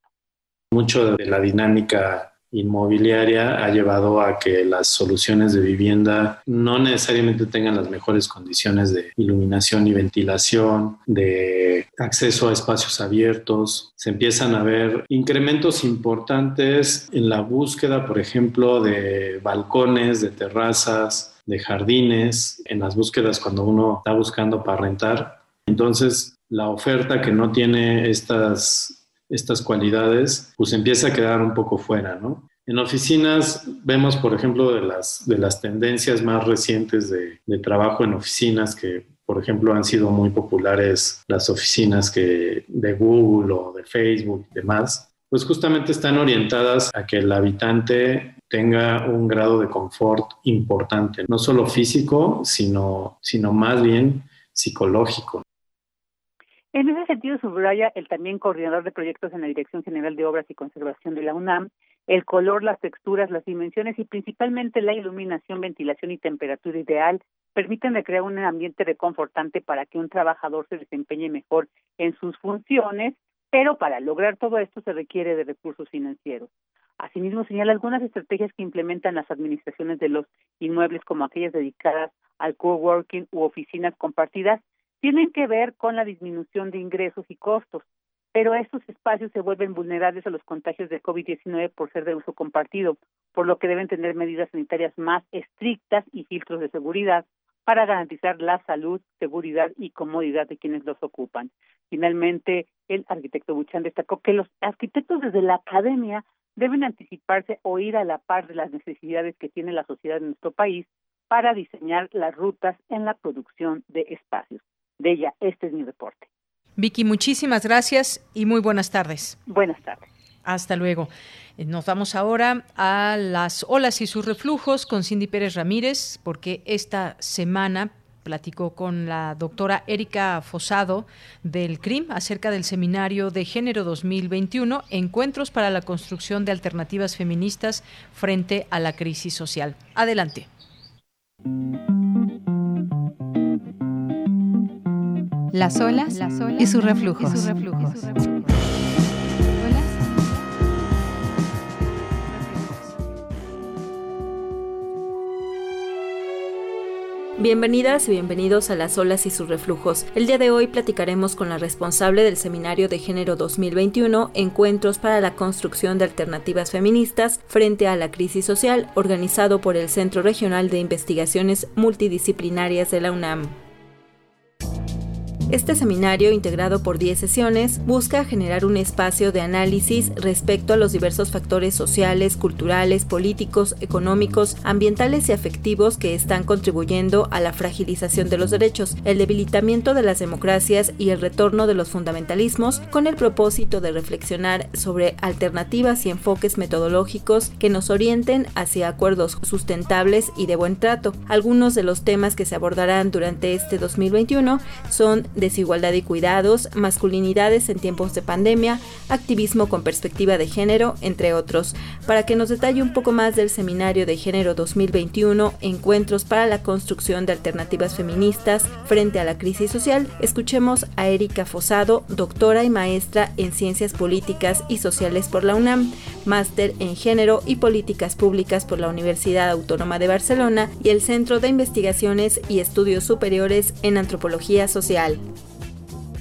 Mucho de la dinámica inmobiliaria ha llevado a que las soluciones de vivienda no necesariamente tengan las mejores condiciones de iluminación y ventilación, de acceso a espacios abiertos. Se empiezan a ver incrementos importantes en la búsqueda, por ejemplo, de balcones, de terrazas, de jardines, en las búsquedas cuando uno está buscando para rentar. Entonces, la oferta que no tiene estas estas cualidades, pues empieza a quedar un poco fuera, ¿no? En oficinas vemos, por ejemplo, de las, de las tendencias más recientes de, de trabajo en oficinas que, por ejemplo, han sido muy populares las oficinas que, de Google o de Facebook y demás, pues justamente están orientadas a que el habitante tenga un grado de confort importante, no solo físico, sino, sino más bien psicológico. En ese sentido, subraya el también coordinador de proyectos en la Dirección General de Obras y Conservación de la UNAM, el color, las texturas, las dimensiones y principalmente la iluminación, ventilación y temperatura ideal permiten crear un ambiente reconfortante para que un trabajador se desempeñe mejor en sus funciones, pero para lograr todo esto se requiere de recursos financieros. Asimismo, señala algunas estrategias que implementan las administraciones de los inmuebles, como aquellas dedicadas al coworking u oficinas compartidas, tienen que ver con la disminución de ingresos y costos, pero estos espacios se vuelven vulnerables a los contagios de COVID-19 por ser de uso compartido, por lo que deben tener medidas sanitarias más estrictas y filtros de seguridad para garantizar la salud, seguridad y comodidad de quienes los ocupan. Finalmente, el arquitecto Buchan destacó que los arquitectos desde la academia deben anticiparse o ir a la par de las necesidades que tiene la sociedad en nuestro país para diseñar las rutas en la producción de espacios de ella. Este es mi reporte. Vicky, muchísimas gracias y muy buenas tardes. Buenas tardes. Hasta luego. Eh, nos vamos ahora a las olas y sus reflujos con Cindy Pérez Ramírez, porque esta semana platicó con la doctora Erika Fosado del CRIM acerca del seminario de género 2021, Encuentros para la construcción de alternativas feministas frente a la crisis social. Adelante. Las olas, y sus reflujos. Bienvenidas y bienvenidos a Las olas y sus reflujos. El día de hoy platicaremos con la responsable del Seminario de Género 2021, Encuentros para la Construcción de Alternativas Feministas frente a la Crisis Social, organizado por el Centro Regional de Investigaciones Multidisciplinarias de la UNAM. Este seminario, integrado por 10 sesiones, busca generar un espacio de análisis respecto a los diversos factores sociales, culturales, políticos, económicos, ambientales y afectivos que están contribuyendo a la fragilización de los derechos, el debilitamiento de las democracias y el retorno de los fundamentalismos, con el propósito de reflexionar sobre alternativas y enfoques metodológicos que nos orienten hacia acuerdos sustentables y de buen trato. Algunos de los temas que se abordarán durante este 2021 son desigualdad y cuidados, masculinidades en tiempos de pandemia, activismo con perspectiva de género, entre otros. Para que nos detalle un poco más del Seminario de Género 2021, Encuentros para la Construcción de Alternativas Feministas frente a la Crisis Social, escuchemos a Erika Fosado, doctora y maestra en Ciencias Políticas y Sociales por la UNAM, máster en Género y Políticas Públicas por la Universidad Autónoma de Barcelona y el Centro de Investigaciones y Estudios Superiores en Antropología Social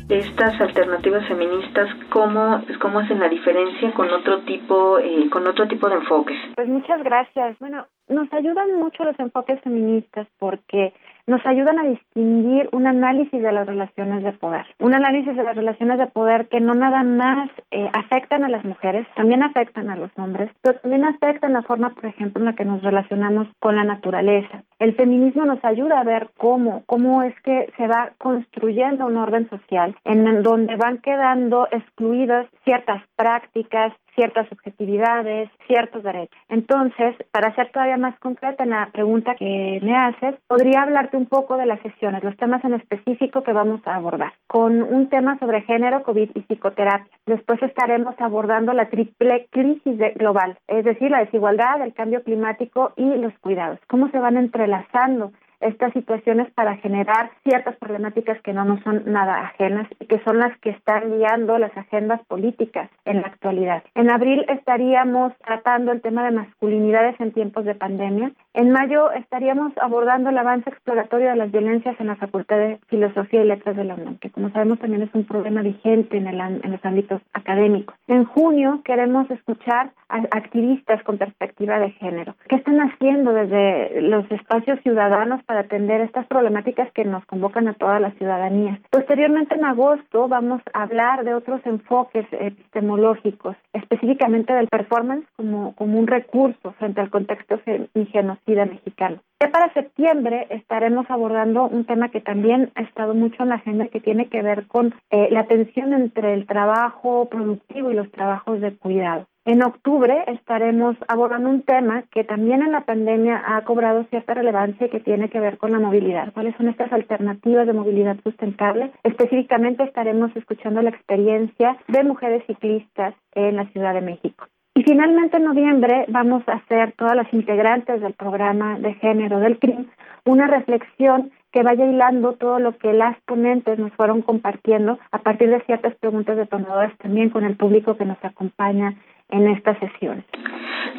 estas alternativas feministas cómo cómo hacen la diferencia con otro tipo eh, con otro tipo de enfoques pues muchas gracias. Bueno nos ayudan mucho los enfoques feministas porque nos ayudan a distinguir un análisis de las relaciones de poder. Un análisis de las relaciones de poder que no nada más eh, afectan a las mujeres, también afectan a los hombres, pero también afectan la forma, por ejemplo, en la que nos relacionamos con la naturaleza. El feminismo nos ayuda a ver cómo, cómo es que se va construyendo un orden social en donde van quedando excluidas ciertas prácticas, ciertas subjetividades, ciertos derechos. Entonces, para ser todavía más concreta en la pregunta que me haces, podría hablarte un poco de las sesiones, los temas en específico que vamos a abordar, con un tema sobre género, COVID y psicoterapia. Después estaremos abordando la triple crisis global, es decir, la desigualdad, el cambio climático y los cuidados. ¿Cómo se van entrelazando estas situaciones para generar ciertas problemáticas que no nos son nada ajenas y que son las que están guiando las agendas políticas en la actualidad. En abril estaríamos tratando el tema de masculinidades en tiempos de pandemia. En mayo estaríamos abordando el avance exploratorio de las violencias en la Facultad de Filosofía y Letras de la UNAM, que como sabemos también es un problema vigente en, en los ámbitos académicos. En junio queremos escuchar activistas con perspectiva de género. ¿Qué están haciendo desde los espacios ciudadanos para atender estas problemáticas que nos convocan a toda la ciudadanía. Posteriormente, en agosto, vamos a hablar de otros enfoques epistemológicos, específicamente del performance como, como un recurso frente al contexto y genocida mexicano. Ya para septiembre estaremos abordando un tema que también ha estado mucho en la agenda que tiene que ver con eh, la tensión entre el trabajo productivo y los trabajos de cuidado. En octubre estaremos abordando un tema que también en la pandemia ha cobrado cierta relevancia y que tiene que ver con la movilidad. ¿Cuáles son estas alternativas de movilidad sustentable? Específicamente estaremos escuchando la experiencia de mujeres ciclistas en la Ciudad de México. Y finalmente en noviembre vamos a hacer todas las integrantes del programa de género del CRIM una reflexión que vaya hilando todo lo que las ponentes nos fueron compartiendo a partir de ciertas preguntas detonadoras también con el público que nos acompaña en estas sesiones.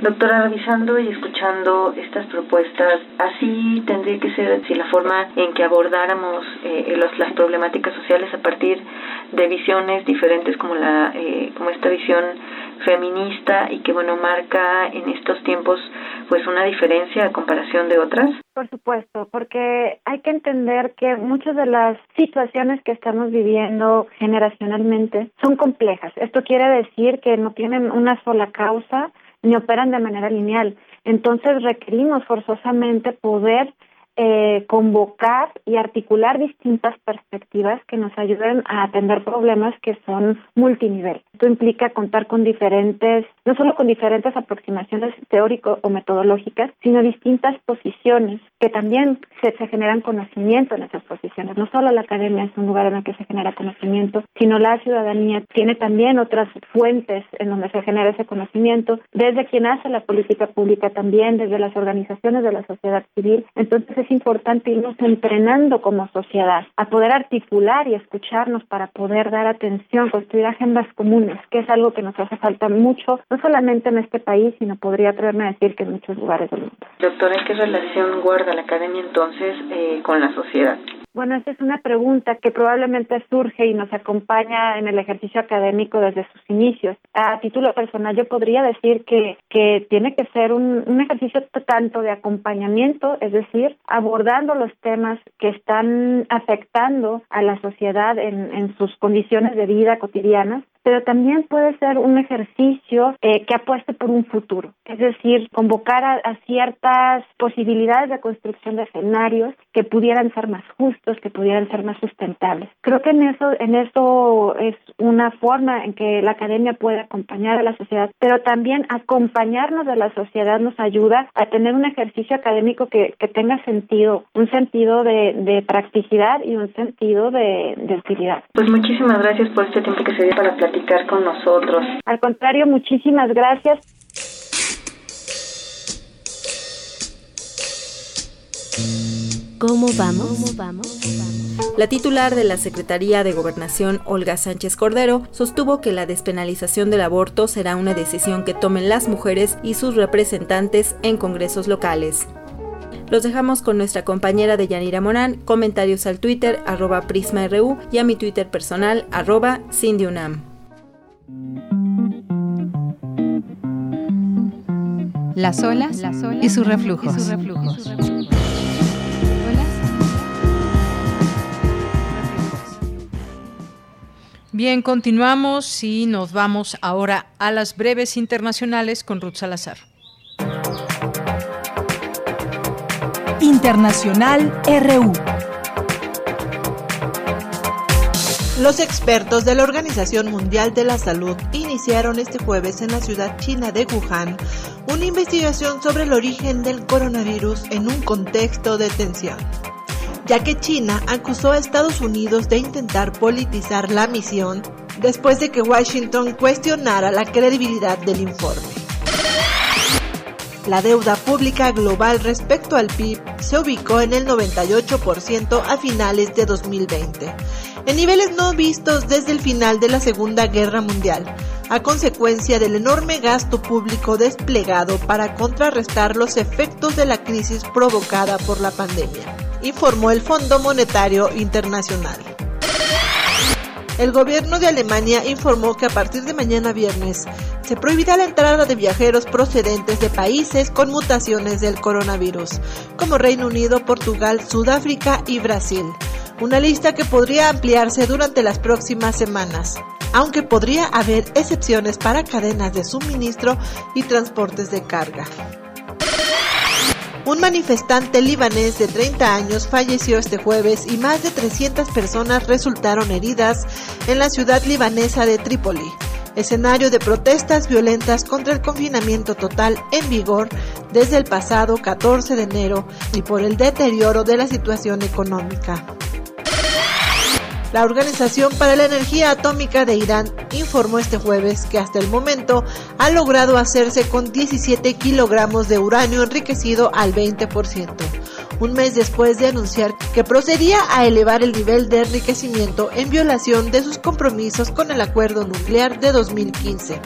Doctora, revisando y escuchando estas propuestas, así tendría que ser si la forma en que abordáramos eh, las problemáticas sociales a partir de visiones diferentes como la eh, como esta visión feminista y que bueno marca en estos tiempos pues una diferencia a comparación de otras. Por supuesto, porque hay que entender que muchas de las situaciones que estamos viviendo generacionalmente son complejas. Esto quiere decir que no tienen una sola causa ni operan de manera lineal. Entonces requerimos forzosamente poder eh, convocar y articular distintas perspectivas que nos ayuden a atender problemas que son multinivel. Esto implica contar con diferentes, no solo con diferentes aproximaciones teórico o metodológicas, sino distintas posiciones que también se, se generan conocimiento en esas posiciones. No solo la academia es un lugar en el que se genera conocimiento, sino la ciudadanía tiene también otras fuentes en donde se genera ese conocimiento, desde quien hace la política pública también, desde las organizaciones de la sociedad civil. Entonces es importante irnos entrenando como sociedad a poder articular y escucharnos para poder dar atención, construir agendas comunes, que es algo que nos hace falta mucho, no solamente en este país, sino podría atreverme a decir que en muchos lugares del mundo. Doctora, ¿qué relación guarda la academia entonces eh, con la sociedad? Bueno, esa es una pregunta que probablemente surge y nos acompaña en el ejercicio académico desde sus inicios. A título personal, yo podría decir que, que tiene que ser un, un ejercicio tanto de acompañamiento, es decir, abordando los temas que están afectando a la sociedad en, en sus condiciones de vida cotidianas, pero también puede ser un ejercicio eh, que apueste por un futuro, es decir, convocar a, ciertas posibilidades de construcción de escenarios que pudieran ser más justos, que pudieran ser más sustentables. Creo que en eso, en eso es una forma en que la academia puede acompañar a la sociedad, pero también acompañarnos de la sociedad nos ayuda a tener un ejercicio académico que, que tenga sentido, un sentido de, de practicidad y un sentido de, de utilidad. Pues muchísimas gracias por este tiempo que se dio para platicar platicar con nosotros. Al contrario, muchísimas gracias. ¿Cómo vamos? ¿Cómo vamos? La titular de la Secretaría de Gobernación, Olga Sánchez Cordero, sostuvo que la despenalización del aborto será una decisión que tomen las mujeres y sus representantes en congresos locales. Los dejamos con nuestra compañera de Yanira Morán, comentarios al Twitter, arroba PrismaRU y a mi Twitter personal, arroba CindyUNAM. Las olas, Las olas y sus reflujos. Y sus reflujos. Bien, continuamos y nos vamos ahora a las breves internacionales con Ruth Salazar. Internacional RU. Los expertos de la Organización Mundial de la Salud iniciaron este jueves en la ciudad china de Wuhan una investigación sobre el origen del coronavirus en un contexto de tensión, ya que China acusó a Estados Unidos de intentar politizar la misión después de que Washington cuestionara la credibilidad del informe. La deuda pública global respecto al PIB se ubicó en el 98% a finales de 2020 en niveles no vistos desde el final de la Segunda Guerra Mundial, a consecuencia del enorme gasto público desplegado para contrarrestar los efectos de la crisis provocada por la pandemia, informó el Fondo Monetario Internacional. El gobierno de Alemania informó que a partir de mañana viernes se prohibirá la entrada de viajeros procedentes de países con mutaciones del coronavirus, como Reino Unido, Portugal, Sudáfrica y Brasil una lista que podría ampliarse durante las próximas semanas, aunque podría haber excepciones para cadenas de suministro y transportes de carga. Un manifestante libanés de 30 años falleció este jueves y más de 300 personas resultaron heridas en la ciudad libanesa de Trípoli, escenario de protestas violentas contra el confinamiento total en vigor desde el pasado 14 de enero y por el deterioro de la situación económica. La Organización para la Energía Atómica de Irán informó este jueves que hasta el momento ha logrado hacerse con 17 kilogramos de uranio enriquecido al 20%, un mes después de anunciar que procedía a elevar el nivel de enriquecimiento en violación de sus compromisos con el acuerdo nuclear de 2015.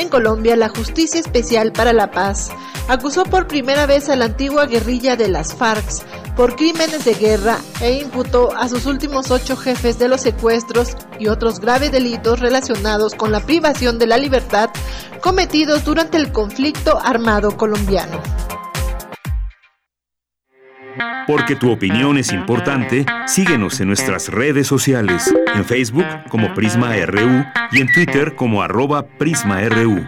En Colombia, la Justicia Especial para la Paz acusó por primera vez a la antigua guerrilla de las FARC por crímenes de guerra e imputó a sus últimos ocho jefes de los secuestros y otros graves delitos relacionados con la privación de la libertad cometidos durante el conflicto armado colombiano. Porque tu opinión es importante, síguenos en nuestras redes sociales, en Facebook como Prisma RU y en Twitter como arroba PrismaRU.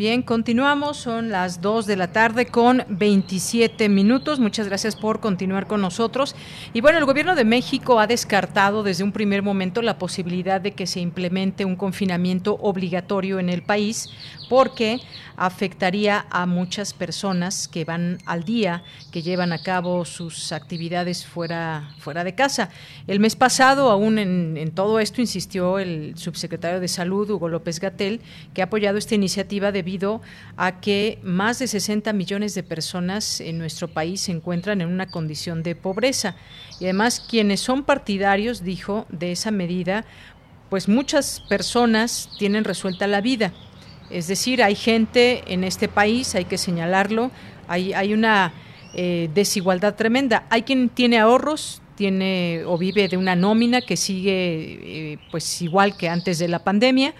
Bien, continuamos, son las 2 de la tarde con 27 minutos. Muchas gracias por continuar con nosotros. Y bueno, el gobierno de México ha descartado desde un primer momento la posibilidad de que se implemente un confinamiento obligatorio en el país porque afectaría a muchas personas que van al día, que llevan a cabo sus actividades fuera, fuera de casa. El mes pasado, aún en, en todo esto, insistió el subsecretario de Salud, Hugo López Gatel, que ha apoyado esta iniciativa de debido a que más de 60 millones de personas en nuestro país se encuentran en una condición de pobreza. Y además quienes son partidarios, dijo, de esa medida, pues muchas personas tienen resuelta la vida. Es decir, hay gente en este país, hay que señalarlo, hay, hay una eh, desigualdad tremenda. Hay quien tiene ahorros, tiene o vive de una nómina que sigue eh, pues igual que antes de la pandemia,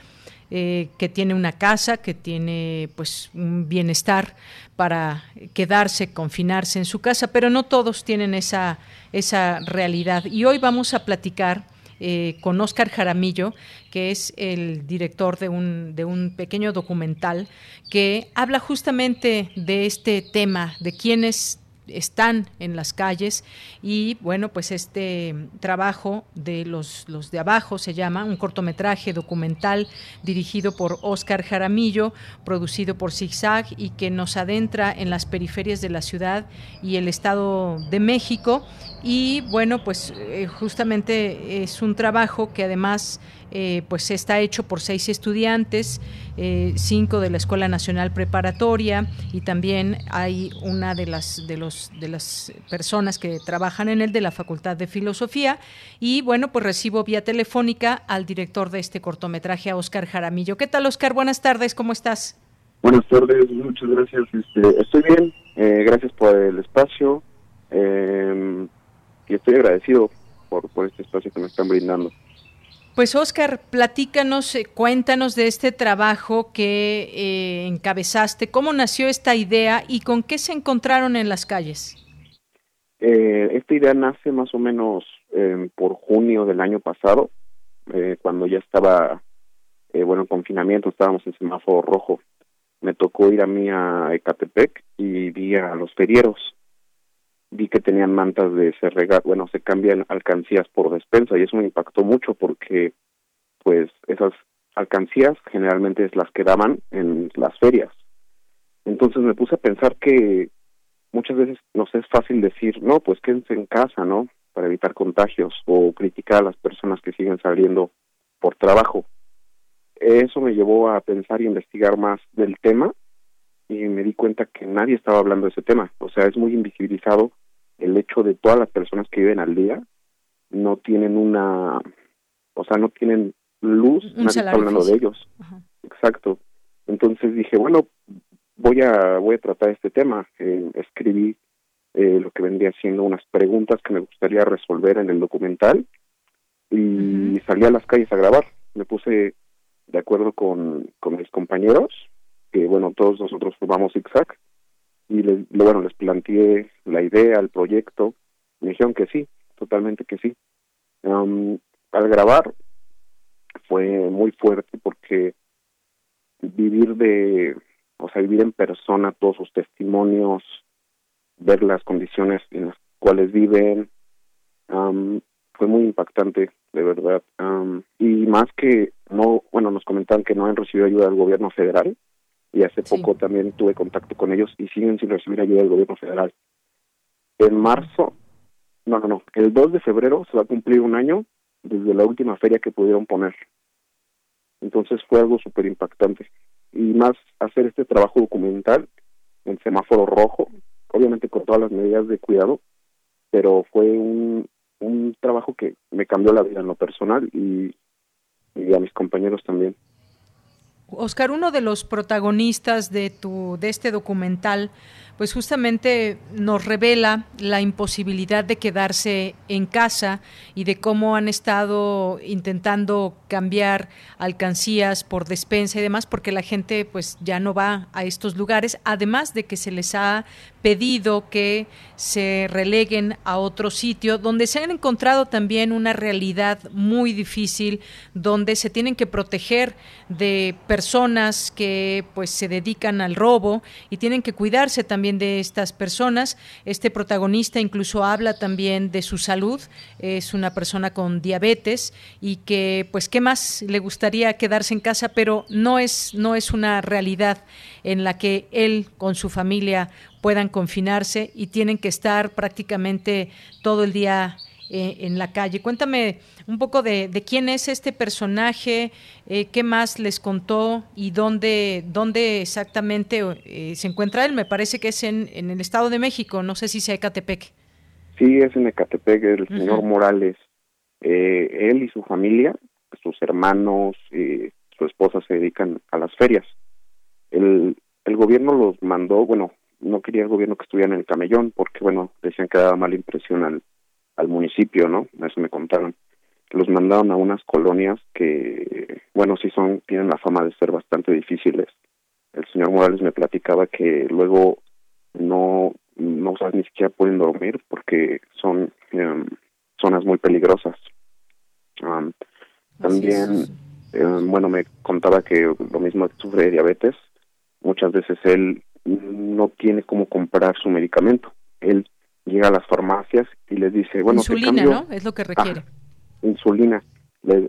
eh, que tiene una casa, que tiene pues un bienestar para quedarse, confinarse en su casa, pero no todos tienen esa, esa realidad. Y hoy vamos a platicar eh, con Oscar Jaramillo, que es el director de un, de un pequeño documental que habla justamente de este tema, de quiénes están en las calles y bueno, pues este trabajo de los, los de abajo se llama un cortometraje documental dirigido por Oscar Jaramillo, producido por Zigzag y que nos adentra en las periferias de la ciudad y el Estado de México. Y bueno, pues eh, justamente es un trabajo que además eh, pues está hecho por seis estudiantes, eh, cinco de la Escuela Nacional Preparatoria y también hay una de las de los de las personas que trabajan en él de la Facultad de Filosofía y bueno pues recibo vía telefónica al director de este cortometraje a Oscar Jaramillo. ¿Qué tal Oscar? Buenas tardes, ¿cómo estás? Buenas tardes, muchas gracias. Este, estoy bien, eh, gracias por el espacio y estoy agradecido por, por este espacio que me están brindando. Pues Oscar, platícanos, eh, cuéntanos de este trabajo que eh, encabezaste, cómo nació esta idea y con qué se encontraron en las calles. Eh, esta idea nace más o menos em, por junio del año pasado, cuando ya estaba, bueno, en confinamiento, estábamos en semáforo rojo. Me tocó ir a mí a Ecatepec y vi a los ferieros vi que tenían mantas de se bueno, se cambian alcancías por despensa y eso me impactó mucho porque pues esas alcancías generalmente es las que daban en las ferias. Entonces me puse a pensar que muchas veces nos es fácil decir, no, pues quédense en casa, ¿no? Para evitar contagios o criticar a las personas que siguen saliendo por trabajo. Eso me llevó a pensar y investigar más del tema y me di cuenta que nadie estaba hablando de ese tema. O sea, es muy invisibilizado el hecho de todas las personas que viven al día no tienen una, o sea, no tienen luz, nadie está hablando de ellos. Exacto. Entonces dije, bueno, voy a voy a tratar este tema. Eh, escribí eh, lo que vendría siendo unas preguntas que me gustaría resolver en el documental y salí a las calles a grabar. Me puse de acuerdo con, con mis compañeros que bueno, todos nosotros formamos ZigZag, y les, bueno, les planteé la idea, el proyecto, me dijeron que sí, totalmente que sí. al grabar fue muy fuerte porque vivir de, o sea, vivir en persona todos sus testimonios, ver las condiciones en las cuales viven, fue muy impactante, de verdad. y más que no, bueno, nos comentaban que no han recibido ayuda del gobierno federal, y hace poco también tuve contacto con ellos y siguen sin recibir ayuda del gobierno federal. En marzo, no, no, no, el 2 de febrero se va a cumplir un año desde la última feria que pudieron poner. Entonces fue algo súper impactante. Y más hacer este trabajo documental en semáforo rojo, obviamente con todas las medidas de cuidado, pero fue un, un trabajo que me cambió la vida en lo personal y, y a mis compañeros también. Oscar, uno de los protagonistas de tu de este documental, pues justamente nos revela la imposibilidad de quedarse en casa y de cómo han estado intentando cambiar alcancías por despensa y demás, porque la gente pues ya no va a estos lugares, además de que se les ha pedido que se releguen a otro sitio donde se han encontrado también una realidad muy difícil donde se tienen que proteger de personas que pues se dedican al robo y tienen que cuidarse también de estas personas. Este protagonista incluso habla también de su salud, es una persona con diabetes y que pues qué más le gustaría quedarse en casa, pero no es no es una realidad en la que él con su familia puedan confinarse y tienen que estar prácticamente todo el día eh, en la calle. Cuéntame un poco de, quién es este personaje, eh, qué más les contó y dónde, dónde exactamente eh, se encuentra él. Me parece que es en, en, el Estado de México, no sé si sea Ecatepec. Sí, es en Ecatepec, el señor Morales. él y su familia, sus hermanos, y su esposa se dedican a las ferias. El, el gobierno los mandó, bueno, no quería el gobierno que estuvieran en el camellón porque, bueno, decían que daba mala impresión al, al municipio, ¿no? Eso me contaron. Los mandaron a unas colonias que, bueno, sí son, tienen la fama de ser bastante difíciles. El señor Morales me platicaba que luego no, no o ni siquiera pueden dormir porque son em, zonas muy peligrosas. también, em, bueno, me contaba que lo mismo sufre de diabetes. Muchas veces él no tiene cómo comprar su medicamento. Él llega a las farmacias y les dice, bueno, insulina, ¿no? Es lo que requiere. insulina.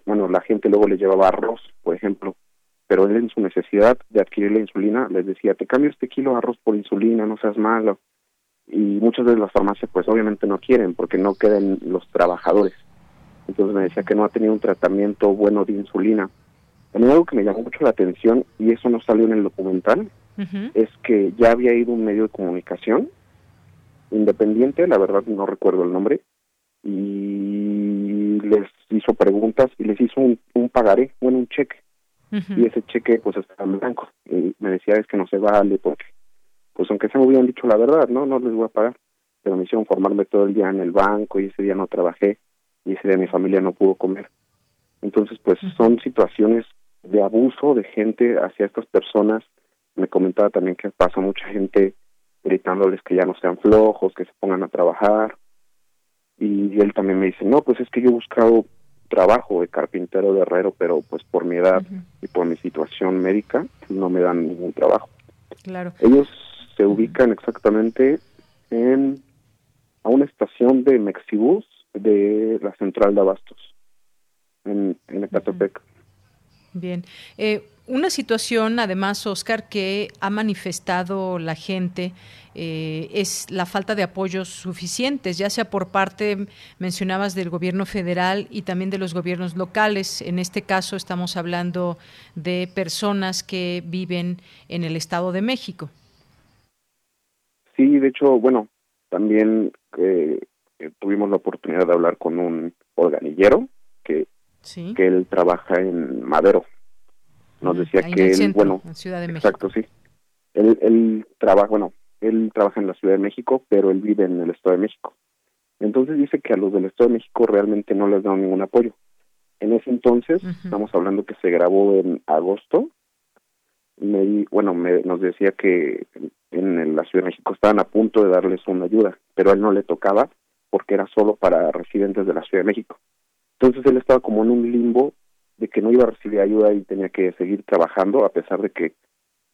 bueno, la gente luego le llevaba arroz, por ejemplo, pero él en su necesidad de adquirir la insulina les decía, te cambio este kilo de arroz por insulina, no seas malo. Y muchas veces las farmacias pues obviamente no quieren porque no quedan los trabajadores. Entonces me decía que no ha tenido un tratamiento bueno de insulina. También algo que me llamó mucho la atención, y eso no salió en el documental, es que ya había ido un medio de comunicación independiente, la verdad no recuerdo el nombre, y les hizo preguntas y les hizo un, un pagaré, bueno, un cheque. Y ese cheque pues estaba en blanco. Y me decía es que no se vale porque, pues aunque se me hubieran dicho la verdad, no, no les voy a pagar. Pero me hicieron formarme todo el día en el banco y ese día no trabajé y ese día mi familia no pudo comer. Entonces pues son situaciones de abuso de gente hacia estas personas. Me comentaba también que pasa mucha gente gritándoles que ya no sean flojos, que se pongan a trabajar. Y él también me dice, no, pues es que yo he buscado trabajo de carpintero de herrero, pero pues por mi edad y por mi situación médica no me dan ningún trabajo. Claro. Ellos se ubican exactamente en a una estación de Mexibus de la central de Abastos en, en Ecatepec. Bien. Eh, una situación, además, Oscar, que ha manifestado la gente eh, es la falta de apoyos suficientes, ya sea por parte, mencionabas, del gobierno federal y también de los gobiernos locales. En este caso estamos hablando de personas que viven en el Estado de México. Sí, de hecho, bueno, también eh, tuvimos la oportunidad de hablar con un organillero que, que él trabaja en Madero nos decía que él, bueno, Ciudad de exacto, sí. Él, él trabaja, bueno, él trabaja en la Ciudad de México, pero él vive en el Estado de México. Entonces dice que a los del Estado de México realmente no les dan ningún apoyo. En ese entonces, estamos hablando que se grabó en agosto, me, bueno, me, nos decía que en la Ciudad de México estaban a punto de darles una ayuda, pero a él no le tocaba porque era solo para residentes de la Ciudad de México. Entonces él estaba como en un limbo de que no iba a recibir ayuda y tenía que seguir trabajando a pesar de que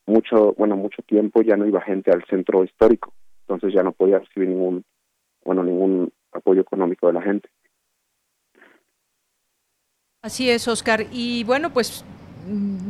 mucho bueno mucho tiempo ya no iba gente al centro histórico. Entonces ya no podía recibir ningún bueno ningún apoyo económico de la gente. Así es Oscar. Y bueno pues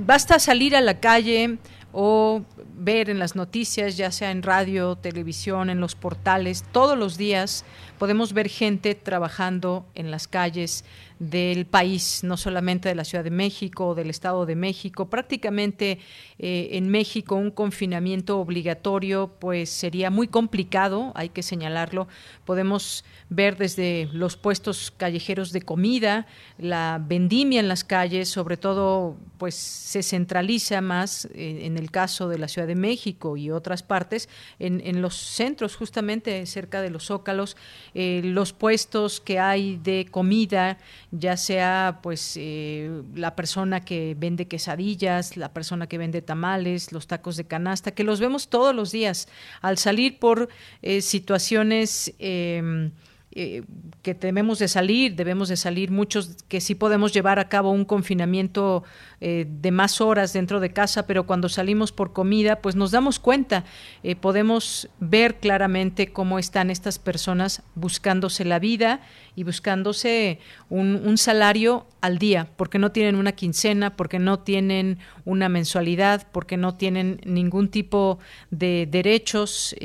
basta salir a la calle o ver en las noticias, ya sea en radio, televisión, en los portales, todos los días podemos ver gente trabajando en las calles del país, no solamente de la Ciudad de México o del Estado de México. Prácticamente eh, en México un confinamiento obligatorio pues sería muy complicado, hay que señalarlo. Podemos ver desde los puestos callejeros de comida, la vendimia en las calles, sobre todo pues se centraliza más eh, en el caso de la Ciudad de México y otras partes, en, en los centros justamente cerca de los zócalos, eh, los puestos que hay de comida ya sea pues eh, la persona que vende quesadillas, la persona que vende tamales, los tacos de canasta, que los vemos todos los días. Al salir por eh, situaciones em, eh, que debemos de salir, debemos de salir muchos que sí podemos llevar a cabo un confinamiento eh, de más horas dentro de casa, pero cuando salimos por comida, pues nos damos cuenta, eh, podemos ver claramente cómo están estas personas buscándose la vida y buscándose un, un salario al día, porque no tienen una quincena, porque no tienen una mensualidad, porque no tienen ningún tipo de derechos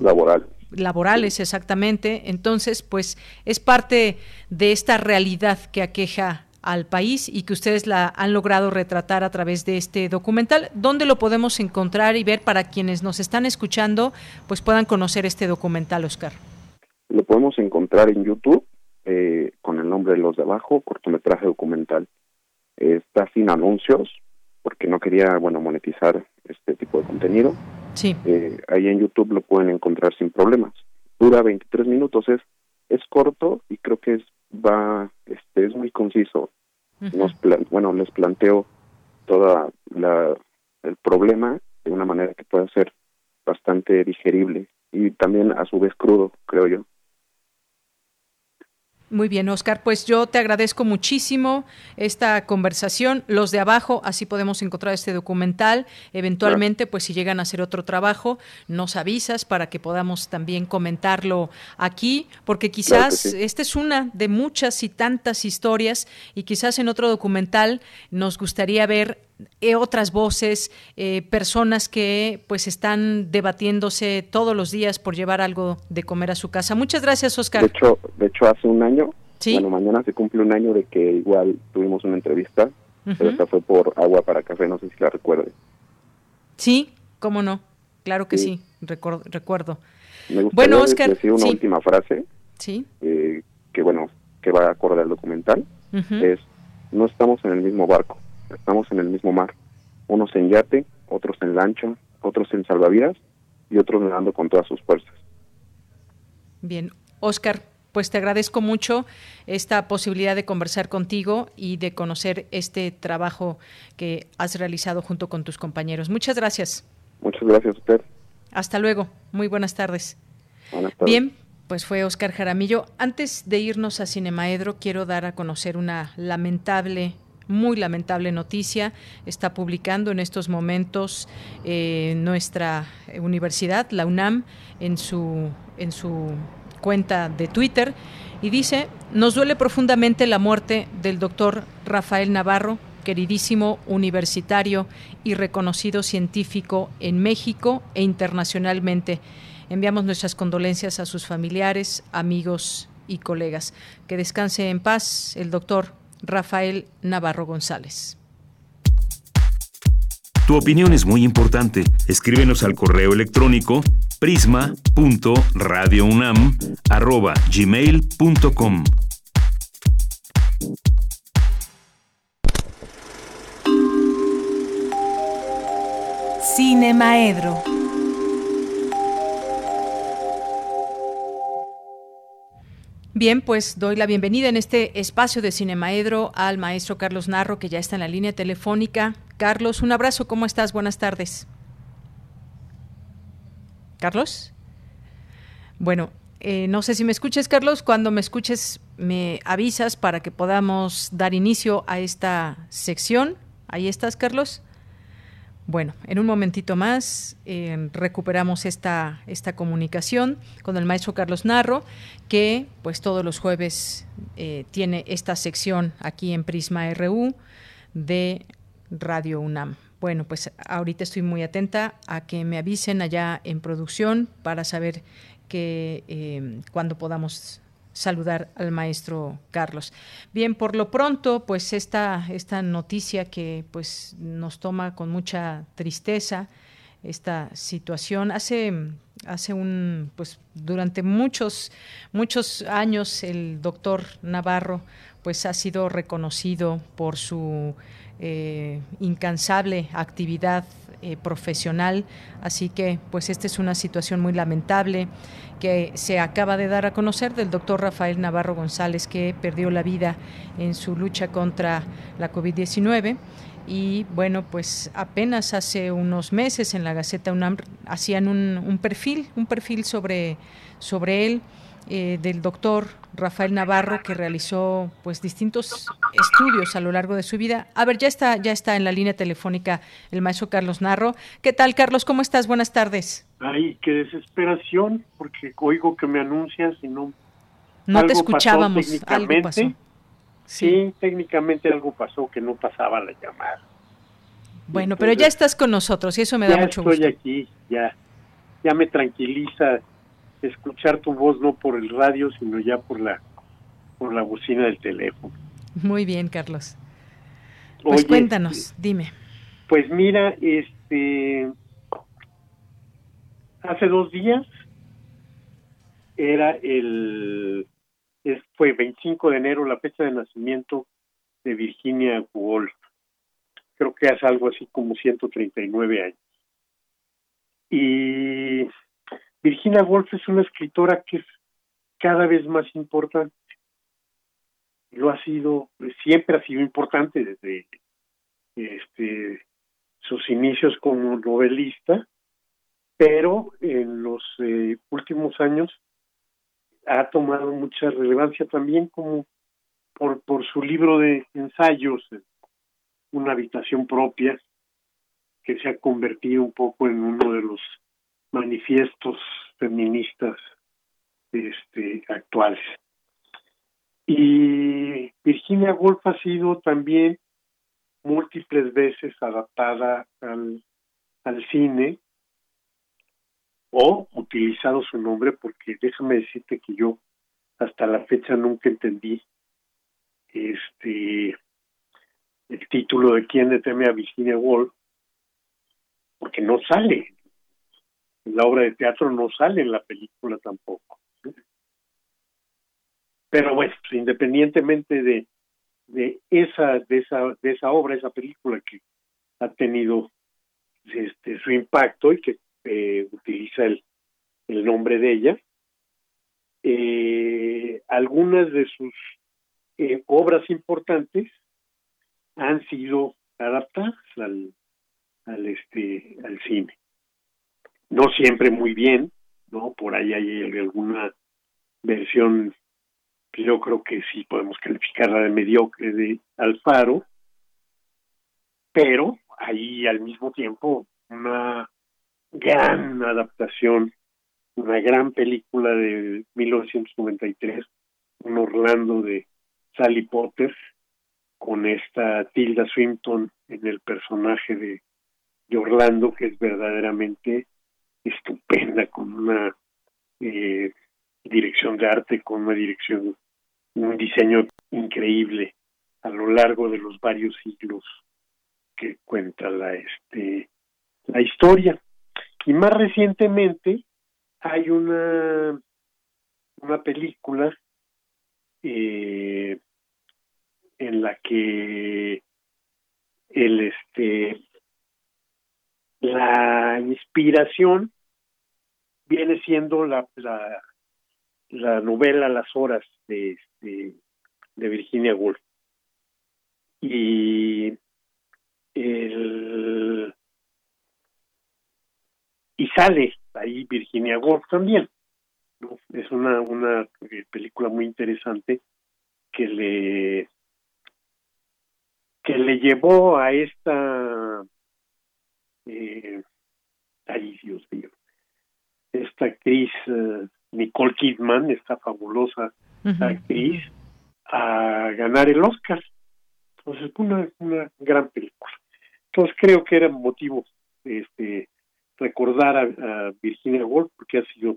laboral laborales exactamente. Entonces, pues es parte de esta realidad que aqueja al país y que ustedes la han logrado retratar a través de este documental. ¿Dónde lo podemos encontrar y ver para quienes nos están escuchando, pues puedan conocer este documental, Oscar? Lo podemos encontrar en YouTube eh, con el nombre de Los de Abajo, cortometraje documental. está sin anuncios porque no quería, bueno, monetizar este tipo de contenido. Sí. Eh, ahí en YouTube lo pueden encontrar sin problemas. Dura 23 minutos, es es corto y creo que es va este es muy conciso. Nos bueno, les planteo toda la el problema de una manera que pueda ser bastante digerible y también a su vez crudo, creo yo. Muy bien, Oscar. Pues yo te agradezco muchísimo esta conversación. Los de abajo, así podemos encontrar este documental. Eventualmente, pues si llegan a hacer otro trabajo, nos avisas para que podamos también comentarlo aquí, porque quizás esta es una de muchas y tantas historias y quizás en otro documental nos gustaría ver otras voces, eh, personas que pues están debatiéndose todos los días por llevar algo de comer a su casa. Muchas gracias, Oscar. De hecho, de hecho hace un año, bueno, mañana se cumple un año de que igual tuvimos una entrevista, pero esta fue por agua para café, no sé si la recuerde. Sí, cómo no, claro que sí, recuerdo. Me gustaría bueno, Oscar, decir una última frase. Sí. Eh, que bueno, que va a acorde al documental. Es, no estamos en el mismo barco estamos en el mismo mar, unos en yate, otros en lancha, otros en salvavidas y otros nadando con todas sus fuerzas. Bien, Oscar, pues te agradezco mucho esta posibilidad de conversar contigo y de conocer este trabajo que has realizado junto con tus compañeros. Muchas gracias. Muchas gracias a usted. Hasta luego. Muy buenas tardes. Buenas tardes. Bien, pues fue Oscar Jaramillo. Antes de irnos a Cinemaedro, quiero dar a conocer una lamentable muy lamentable noticia. Está publicando en estos momentos eh, nuestra universidad, la UNAM, en su, en su cuenta de Twitter y dice, nos duele profundamente la muerte del doctor Rafael Navarro, queridísimo universitario y reconocido científico en México e internacionalmente. Enviamos nuestras condolencias a sus familiares, amigos y colegas. Que descanse en paz el doctor Rafael Navarro González. Tu opinión es muy importante. Escríbenos al correo electrónico prisma.radiounam@gmail.com. Cine Maedro. Bien, pues doy la bienvenida en este espacio de Cinemaedro al maestro Carlos Narro, que ya está en la línea telefónica. Carlos, un abrazo, ¿cómo estás? Buenas tardes. Carlos. Bueno, eh, no sé si me escuches, Carlos. Cuando me escuches, me avisas para que podamos dar inicio a esta sección. Ahí estás, Carlos. Bueno, en un momentito más eh, recuperamos esta, esta comunicación con el maestro Carlos Narro, que pues todos los jueves eh, tiene esta sección aquí en Prisma RU de Radio UNAM. Bueno, pues ahorita estoy muy atenta a que me avisen allá en producción para saber que eh, cuando podamos saludar al maestro Carlos. Bien, por lo pronto, pues esta, esta noticia que pues nos toma con mucha tristeza, esta situación. Hace, hace un, pues durante muchos, muchos años el doctor Navarro pues ha sido reconocido por su eh, incansable actividad eh, profesional. Así que, pues, esta es una situación muy lamentable que se acaba de dar a conocer del doctor Rafael Navarro González, que perdió la vida en su lucha contra la COVID-19 y bueno, pues apenas hace unos meses en la Gaceta UNAM hacían un, perfil, un perfil sobre, sobre él eh, del doctor Rafael Navarro que realizó pues distintos estudios a lo largo de su vida. A ver, ya está, ya está en la línea telefónica el maestro Carlos Narro. ¿Qué tal, Carlos? ¿Cómo estás? Buenas tardes. Ay, qué desesperación, porque oigo que me anuncias y no. No te escuchábamos. Algo pasó. Sí. sí, técnicamente algo pasó que no pasaba la llamada. Bueno, pero ya estás con nosotros y eso me da mucho gusto. Ya estoy aquí, ya, ya me tranquiliza escuchar tu voz no por el radio, sino ya por la por la bocina del teléfono. Muy bien, Carlos. Pues cuéntanos, dime. Pues mira, este hace dos días era el fue 25 de enero la fecha de nacimiento de Virginia Woolf. Creo que hace algo así como 139 años. Y Virginia Woolf es una escritora que es cada vez más importante. Lo ha sido, siempre ha sido importante desde este, sus inicios como novelista, pero en los eh, últimos años ha tomado mucha relevancia también como por, por su libro de ensayos, Una habitación propia, que se ha convertido un poco en uno de los manifiestos feministas este, actuales. Y Virginia Woolf ha sido también múltiples veces adaptada al, al cine o utilizado su nombre porque déjame decirte que yo hasta la fecha nunca entendí este el título de quién le a Virginia Woolf porque no sale la obra de teatro no sale en la película tampoco pero bueno independientemente de de esa de esa de esa obra esa película que ha tenido este su impacto y que eh, utiliza el, el, nombre de ella. Eh, algunas de sus eh, obras importantes han sido adaptadas al, al, este, al cine. No siempre muy bien, ¿no? Por ahí hay alguna versión yo creo que sí podemos calificarla de mediocre de Alfaro, pero ahí al mismo tiempo una gran adaptación, una gran película de 1993, un Orlando de Sally Potter, con esta Tilda Swinton en el personaje de, de Orlando, que es verdaderamente estupenda, con una eh, dirección de arte, con una dirección, un diseño increíble a lo largo de los varios siglos que cuenta la este la historia. Y más recientemente hay una, una película eh, en la que el este la inspiración viene siendo la, la, la novela Las horas de, este, de Virginia Woolf. Y el, y sale ahí Virginia Woolf también. Es una, una eh, película muy interesante que le que le llevó a esta eh, ay Dios mío esta actriz eh, Nicole Kidman esta fabulosa actriz a ganar el Oscar. Entonces una, una gran película. Entonces creo que era motivo este recordar a, Virginia Woolf porque ha sido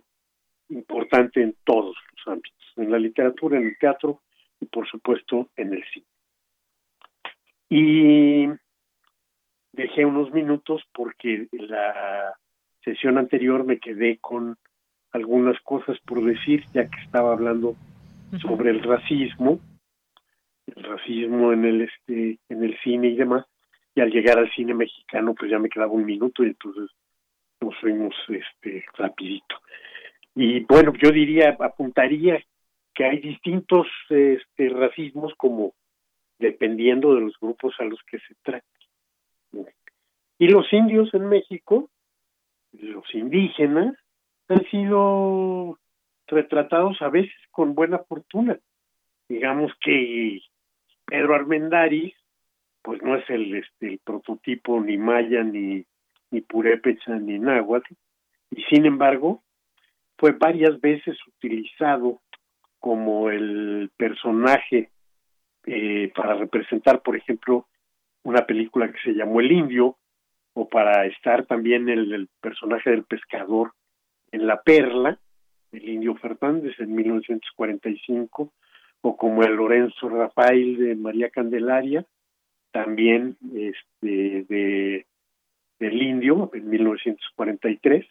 importante en todos los ámbitos, en la literatura, en el teatro y por supuesto en el cine. Y dejé unos minutos porque la sesión anterior me quedé con algunas cosas por decir, ya que estaba hablando sobre el racismo, el racismo en el este en el cine y demás, y al llegar al cine mexicano pues ya me quedaba un minuto y entonces nos fuimos este rapidito. Y bueno, yo diría, apuntaría que hay distintos este, racismos como dependiendo de los grupos a los que se trate. Y los indios en México, los indígenas, han sido retratados a veces con buena fortuna. Digamos que Pedro Armendáriz, pues no es el, este, prototipo ni maya ni ni purépecha ni náhuatl, y sin embargo fue varias veces utilizado como el personaje eh, para representar, por ejemplo, una película que se llamó El Indio, o para estar también el, personaje del pescador en La Perla, el Indio Fernández en 1945, o como el Lorenzo Rafael de María Candelaria, también este, de, del Indio en 1943.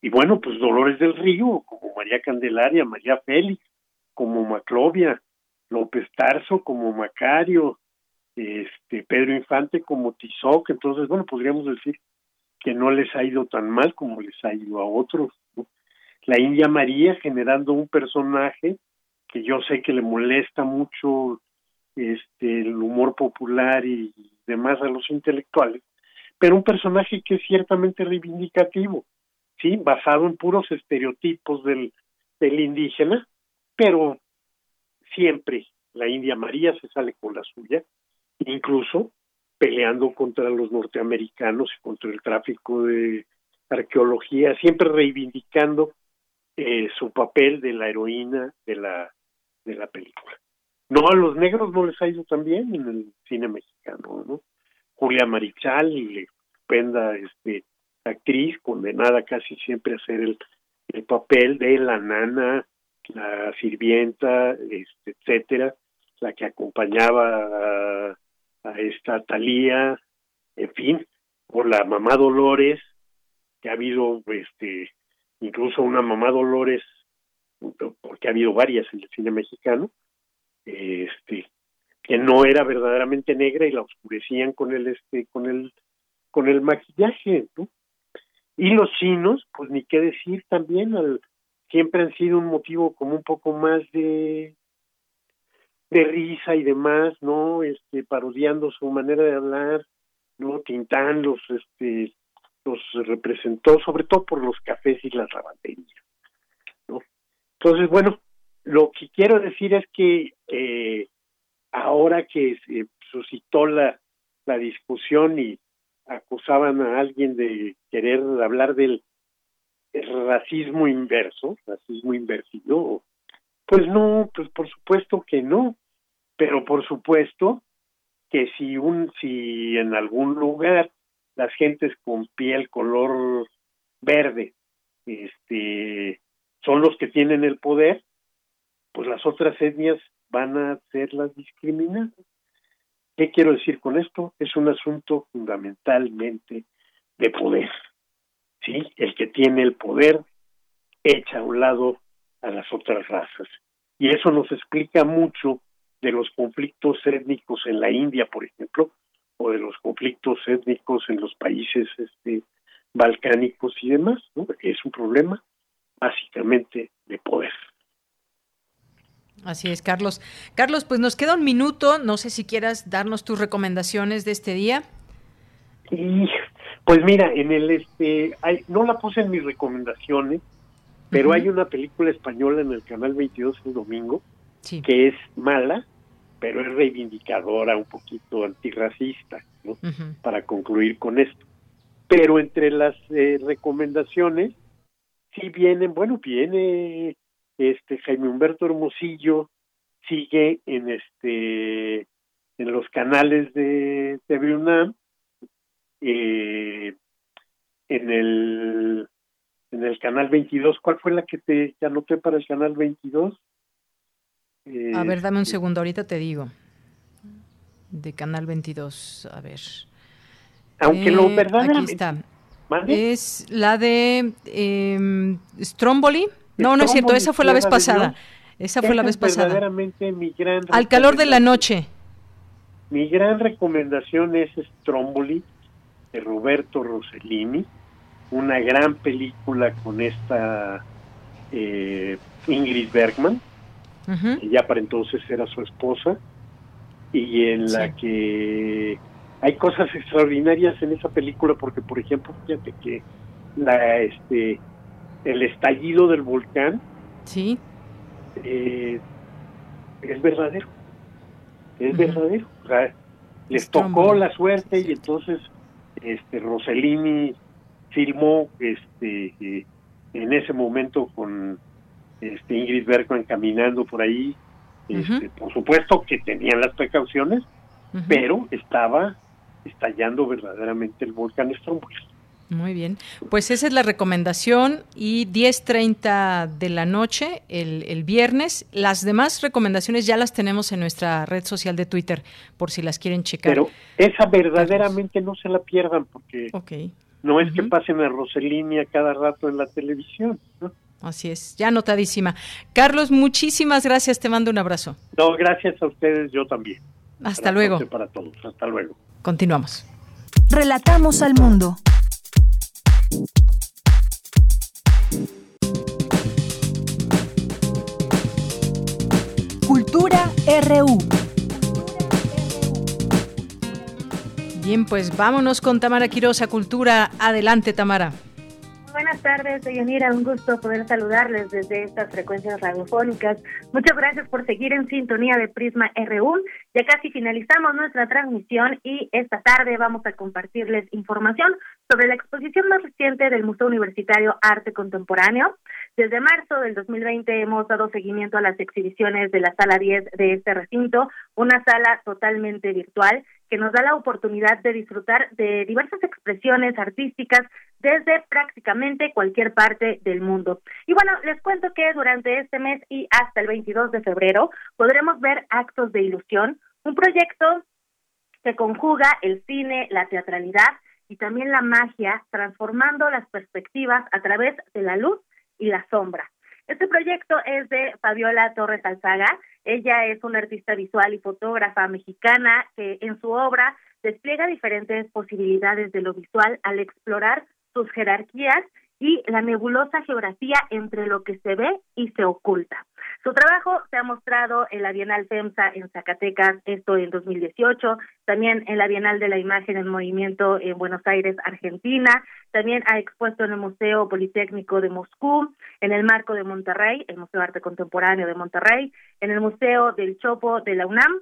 Y bueno, pues Dolores del Río, como María Candelaria, María Félix, como Maclovia, López Tarso, como Macario, este Pedro Infante como Tizoc, entonces bueno, podríamos decir que no les ha ido tan mal como les ha ido a otros. La India María generando un personaje que yo sé que le molesta mucho este el humor popular y demás a los intelectuales, pero un personaje que es ciertamente reivindicativo, sí, basado en puros estereotipos del indígena, pero siempre la India María se sale con la suya, incluso peleando contra los norteamericanos y contra el tráfico de arqueología, siempre reivindicando eh, su papel de la heroína de la de la película. No, a los negros no les ha ido tan bien en el cine mexicano, ¿no? Julia Marichal, estupenda este, actriz, condenada casi siempre a hacer el, el papel de la nana, la sirvienta, este, etcétera, la que acompañaba a, a esta Talía, en fin, por la mamá Dolores, que ha habido este incluso una mamá Dolores porque ha habido varias en el cine mexicano, este, que no era verdaderamente negra y la oscurecían con el este, con el, con el maquillaje, ¿no? Y los chinos, pues ni qué decir también, al, siempre han sido un motivo como un poco más de de risa y demás, ¿no? Este, parodiando su manera de hablar, ¿no? Tintán los, este, los representó, sobre todo por los cafés y las lavanderías. Entonces, bueno, lo que quiero decir es que eh, ahora que se suscitó la, la discusión y acusaban a alguien de querer hablar del racismo inverso, racismo invertido, pues no, pues por supuesto que no, pero por supuesto que si un si en algún lugar las gentes con piel color verde este son los que tienen el poder, pues las otras etnias van a ser las discriminadas. ¿Qué quiero decir con esto? Es un asunto fundamentalmente de poder. ¿Sí? El que tiene el poder echa a un lado a las otras razas. Y eso nos explica mucho de los conflictos étnicos en la India, por ejemplo, o de los conflictos étnicos en los países este, balcánicos y demás, ¿no? Es un problema básicamente de poder. Así es, Carlos. Carlos, pues nos queda un minuto. No sé si quieras darnos tus recomendaciones de este día. Y pues mira, en el este, hay, no la puse en mis recomendaciones, pero hay una película española en el canal 22 el domingo que es mala, pero es reivindicadora, un poquito antirracista, ¿no? Para concluir con esto. Pero entre las eh, recomendaciones sí vienen, bueno, viene este Jaime Humberto Hermosillo, sigue en este en los canales de TV UNAM, eh, en el en el canal 22, ¿cuál fue la que te anoté para el canal 22? a ver, dame un este segundo, ahorita te digo. De Canal 22, a ver. Aunque lo verdaderamente... Aquí está. Es la de eh, Stromboli. No, no es cierto, esa fue la vez pasada. Esa fue la vez pasada. Mi gran Al calor de la noche. Mi gran recomendación es Stromboli de Roberto Rossellini, una gran película con esta eh, Ingrid Bergman, que ya para entonces era su esposa, y en la que hay cosas extraordinarias en esa película porque por ejemplo fíjate que la este el estallido del volcán sí. eh, es verdadero es verdadero o sea, les tocó la suerte y entonces este Rossellini filmó este eh, en ese momento con este Ingrid Bergman caminando por ahí este, por supuesto que tenían las precauciones pero estaba estallando verdaderamente el volcán Stromboli. Muy bien. Pues esa es la recomendación y 10.30 de la noche el, el, viernes. Las demás recomendaciones ya las tenemos en nuestra red social de Twitter por si las quieren checar. Pero esa verdaderamente no se la pierdan porque no es que pasen a Roselini a cada rato en la televisión. Así es, ya anotadísima. Carlos, muchísimas gracias, te mando un abrazo. No, gracias a ustedes, yo también. Hasta luego. Para todos, hasta luego. Continuamos. Relatamos al mundo. Cultura RU. Bien, pues vámonos con Tamara Quirosa, Cultura. Adelante, Tamara. Buenas tardes, Yanira. Un gusto poder saludarles desde estas frecuencias radiofónicas. Muchas gracias por seguir en sintonía de Prisma RU. Ya casi finalizamos nuestra transmisión y esta tarde vamos a compartirles información sobre la exposición más reciente del Museo Universitario Arte Contemporáneo. Desde marzo del 2020 hemos dado seguimiento a las exhibiciones de la sala 10 de este recinto, una sala totalmente virtual que nos da la oportunidad de disfrutar de diversas expresiones artísticas desde prácticamente cualquier parte del mundo. Y bueno, les cuento que durante este mes y hasta el 22 de febrero podremos ver Actos de Ilusión, un proyecto que conjuga el cine, la teatralidad y también la magia, transformando las perspectivas a través de la luz y la sombra. Este proyecto es de Fabiola Torres Alzaga. Ella es una artista visual y fotógrafa mexicana que en su obra despliega diferentes posibilidades de lo visual al explorar sus jerarquías y la nebulosa geografía entre lo que se ve y se oculta. Su trabajo se ha mostrado en la Bienal FEMSA en Zacatecas, esto en 2018, también en la Bienal de la Imagen en Movimiento en Buenos Aires, Argentina, también ha expuesto en el Museo Politécnico de Moscú, en el Marco de Monterrey, el Museo de Arte Contemporáneo de Monterrey, en el Museo del Chopo de la UNAM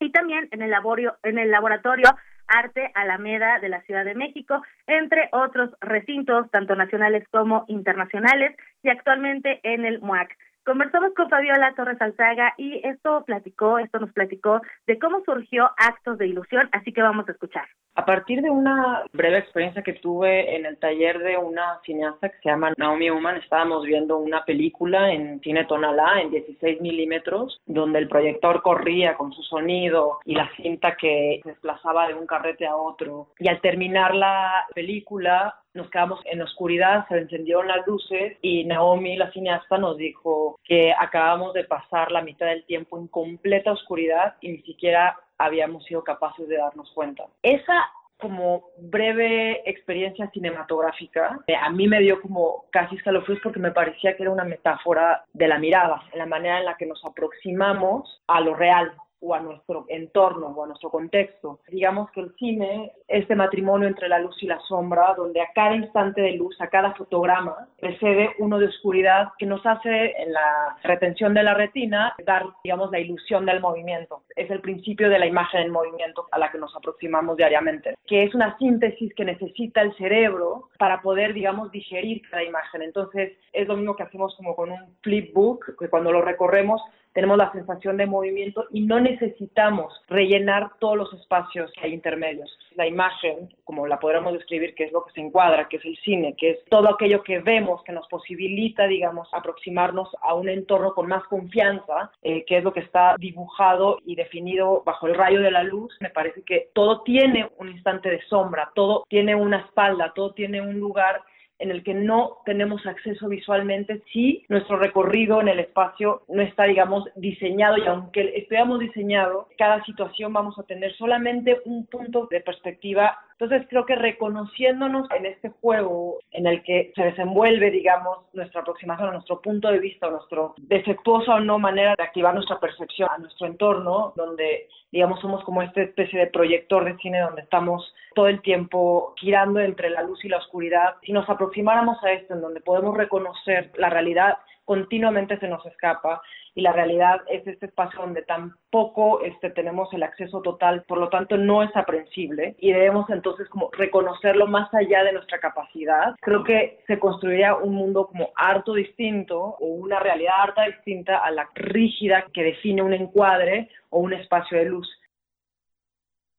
y también en el, laborio, en el Laboratorio Arte Alameda de la Ciudad de México, entre otros recintos, tanto nacionales como internacionales, y actualmente en el MUAC. Conversamos con Fabiola Torres Alzaga y esto platicó, esto nos platicó de cómo surgió Actos de Ilusión, así que vamos a escuchar. A partir de una breve experiencia que tuve en el taller de una cineasta que se llama Naomi Uman, estábamos viendo una película en cine tonalá en 16 milímetros, donde el proyector corría con su sonido y la cinta que se desplazaba de un carrete a otro. Y al terminar la película, nos quedamos en oscuridad, se encendieron las luces y Naomi, la cineasta, nos dijo que acabamos de pasar la mitad del tiempo en completa oscuridad y ni siquiera habíamos sido capaces de darnos cuenta. Esa como breve experiencia cinematográfica, eh, a mí me dio como casi escalofríos porque me parecía que era una metáfora de la mirada, la manera en la que nos aproximamos a lo real, o a nuestro entorno o a nuestro contexto. Digamos que el cine, este matrimonio entre la luz y la sombra, donde a cada instante de luz, a cada fotograma, precede uno de oscuridad que nos hace en la retención de la retina dar, digamos, la ilusión del movimiento. Es el principio de la imagen en movimiento a la que nos aproximamos diariamente, que es una síntesis que necesita el cerebro para poder, digamos, digerir cada imagen. Entonces, es lo mismo que hacemos como con un flipbook, que cuando lo recorremos tenemos la sensación de movimiento y no necesitamos rellenar todos los espacios que hay intermedios. La imagen, como la podríamos describir, que es lo que se encuadra, que es el cine, que es todo aquello que vemos, que nos posibilita, digamos, aproximarnos a un entorno con más confianza, eh, que es lo que está dibujado y definido bajo el rayo de la luz. Me parece que todo tiene un instante de sombra, todo tiene una espalda, todo tiene un lugar en el que no tenemos acceso visualmente si nuestro recorrido en el espacio no está, digamos, diseñado y aunque estuviéramos diseñado, cada situación vamos a tener solamente un punto de perspectiva. Entonces creo que reconociéndonos en este juego en el que se desenvuelve, digamos, nuestra aproximación a nuestro punto de vista, nuestro defectuosa o no manera de activar nuestra percepción a nuestro entorno, donde digamos, somos como esta especie de proyector de cine donde estamos todo el tiempo girando entre la luz y la oscuridad. Si nos aproximáramos a esto, en donde podemos reconocer la realidad, continuamente se nos escapa y la realidad es este espacio donde tampoco este, tenemos el acceso total, por lo tanto no es aprensible y debemos entonces como reconocerlo más allá de nuestra capacidad. Creo que se construiría un mundo como harto distinto o una realidad harta distinta a la rígida que define un encuadre o un espacio de luz.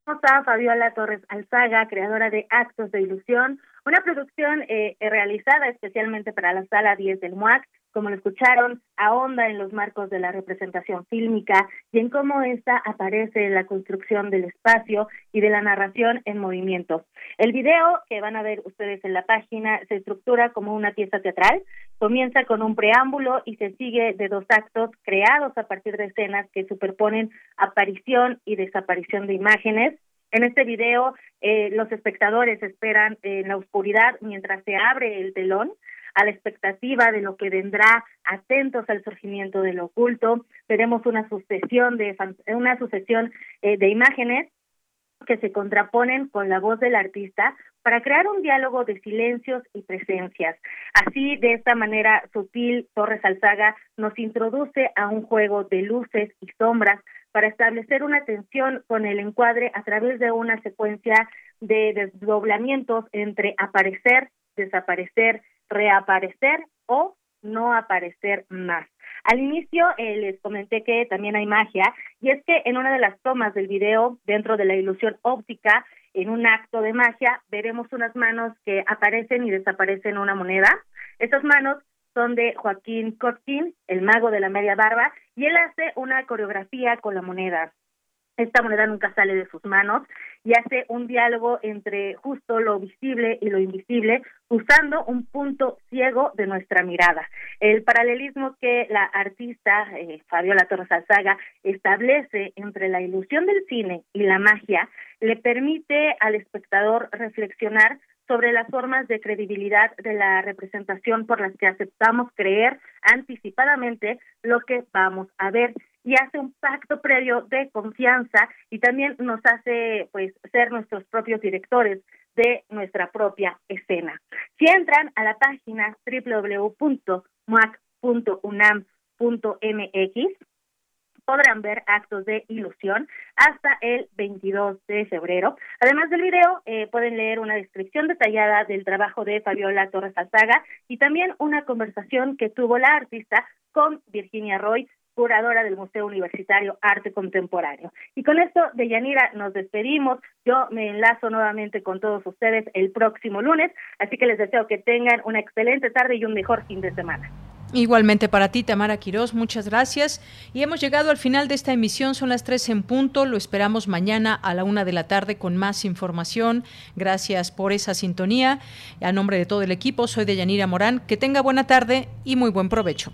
a Fabiola Torres Alzaga, creadora de Actos de Ilusión, una producción eh, realizada especialmente para la Sala 10 del MUAC, como lo escucharon, ahonda en los marcos de la representación fílmica y en cómo ésta aparece en la construcción del espacio y de la narración en movimiento. El video que van a ver ustedes en la página se estructura como una pieza teatral, comienza con un preámbulo y se sigue de dos actos creados a partir de escenas que superponen aparición y desaparición de imágenes en este video, eh, los espectadores esperan en la oscuridad mientras se abre el telón a la expectativa de lo que vendrá, atentos al surgimiento del oculto. Veremos una sucesión de una sucesión eh, de imágenes que se contraponen con la voz del artista para crear un diálogo de silencios y presencias. Así, de esta manera sutil, Torres Alzaga nos introduce a un juego de luces y sombras para establecer una tensión con el encuadre a través de una secuencia de desdoblamientos entre aparecer, desaparecer, reaparecer o no aparecer más. Al inicio eh, les comenté que también hay magia y es que en una de las tomas del video, dentro de la ilusión óptica, en un acto de magia, veremos unas manos que aparecen y desaparecen una moneda. Esas manos son de Joaquín Kotkin, el mago de la media barba, y él hace una coreografía con la moneda. Esta moneda nunca sale de sus manos y hace un diálogo entre justo lo visible y lo invisible, usando un punto ciego de nuestra mirada. El paralelismo que la artista eh, Fabiola Torres Alzaga establece entre la ilusión del cine y la magia le permite al espectador reflexionar sobre las formas de credibilidad de la representación por las que aceptamos creer anticipadamente lo que vamos a ver y hace un pacto previo de confianza y también nos hace pues ser nuestros propios directores de nuestra propia escena. Si entran a la página www.mac.unam.mx podrán ver actos de ilusión hasta el 22 de febrero. Además del video, eh, pueden leer una descripción detallada del trabajo de Fabiola Torres Alzaga y también una conversación que tuvo la artista con Virginia Roy, curadora del Museo Universitario Arte Contemporáneo. Y con esto, de Yanira, nos despedimos. Yo me enlazo nuevamente con todos ustedes el próximo lunes, así que les deseo que tengan una excelente tarde y un mejor fin de semana. Igualmente para ti, Tamara Quirós, muchas gracias. Y hemos llegado al final de esta emisión, son las tres en punto, lo esperamos mañana a la una de la tarde con más información. Gracias por esa sintonía. A nombre de todo el equipo, soy de Yanira Morán. Que tenga buena tarde y muy buen provecho.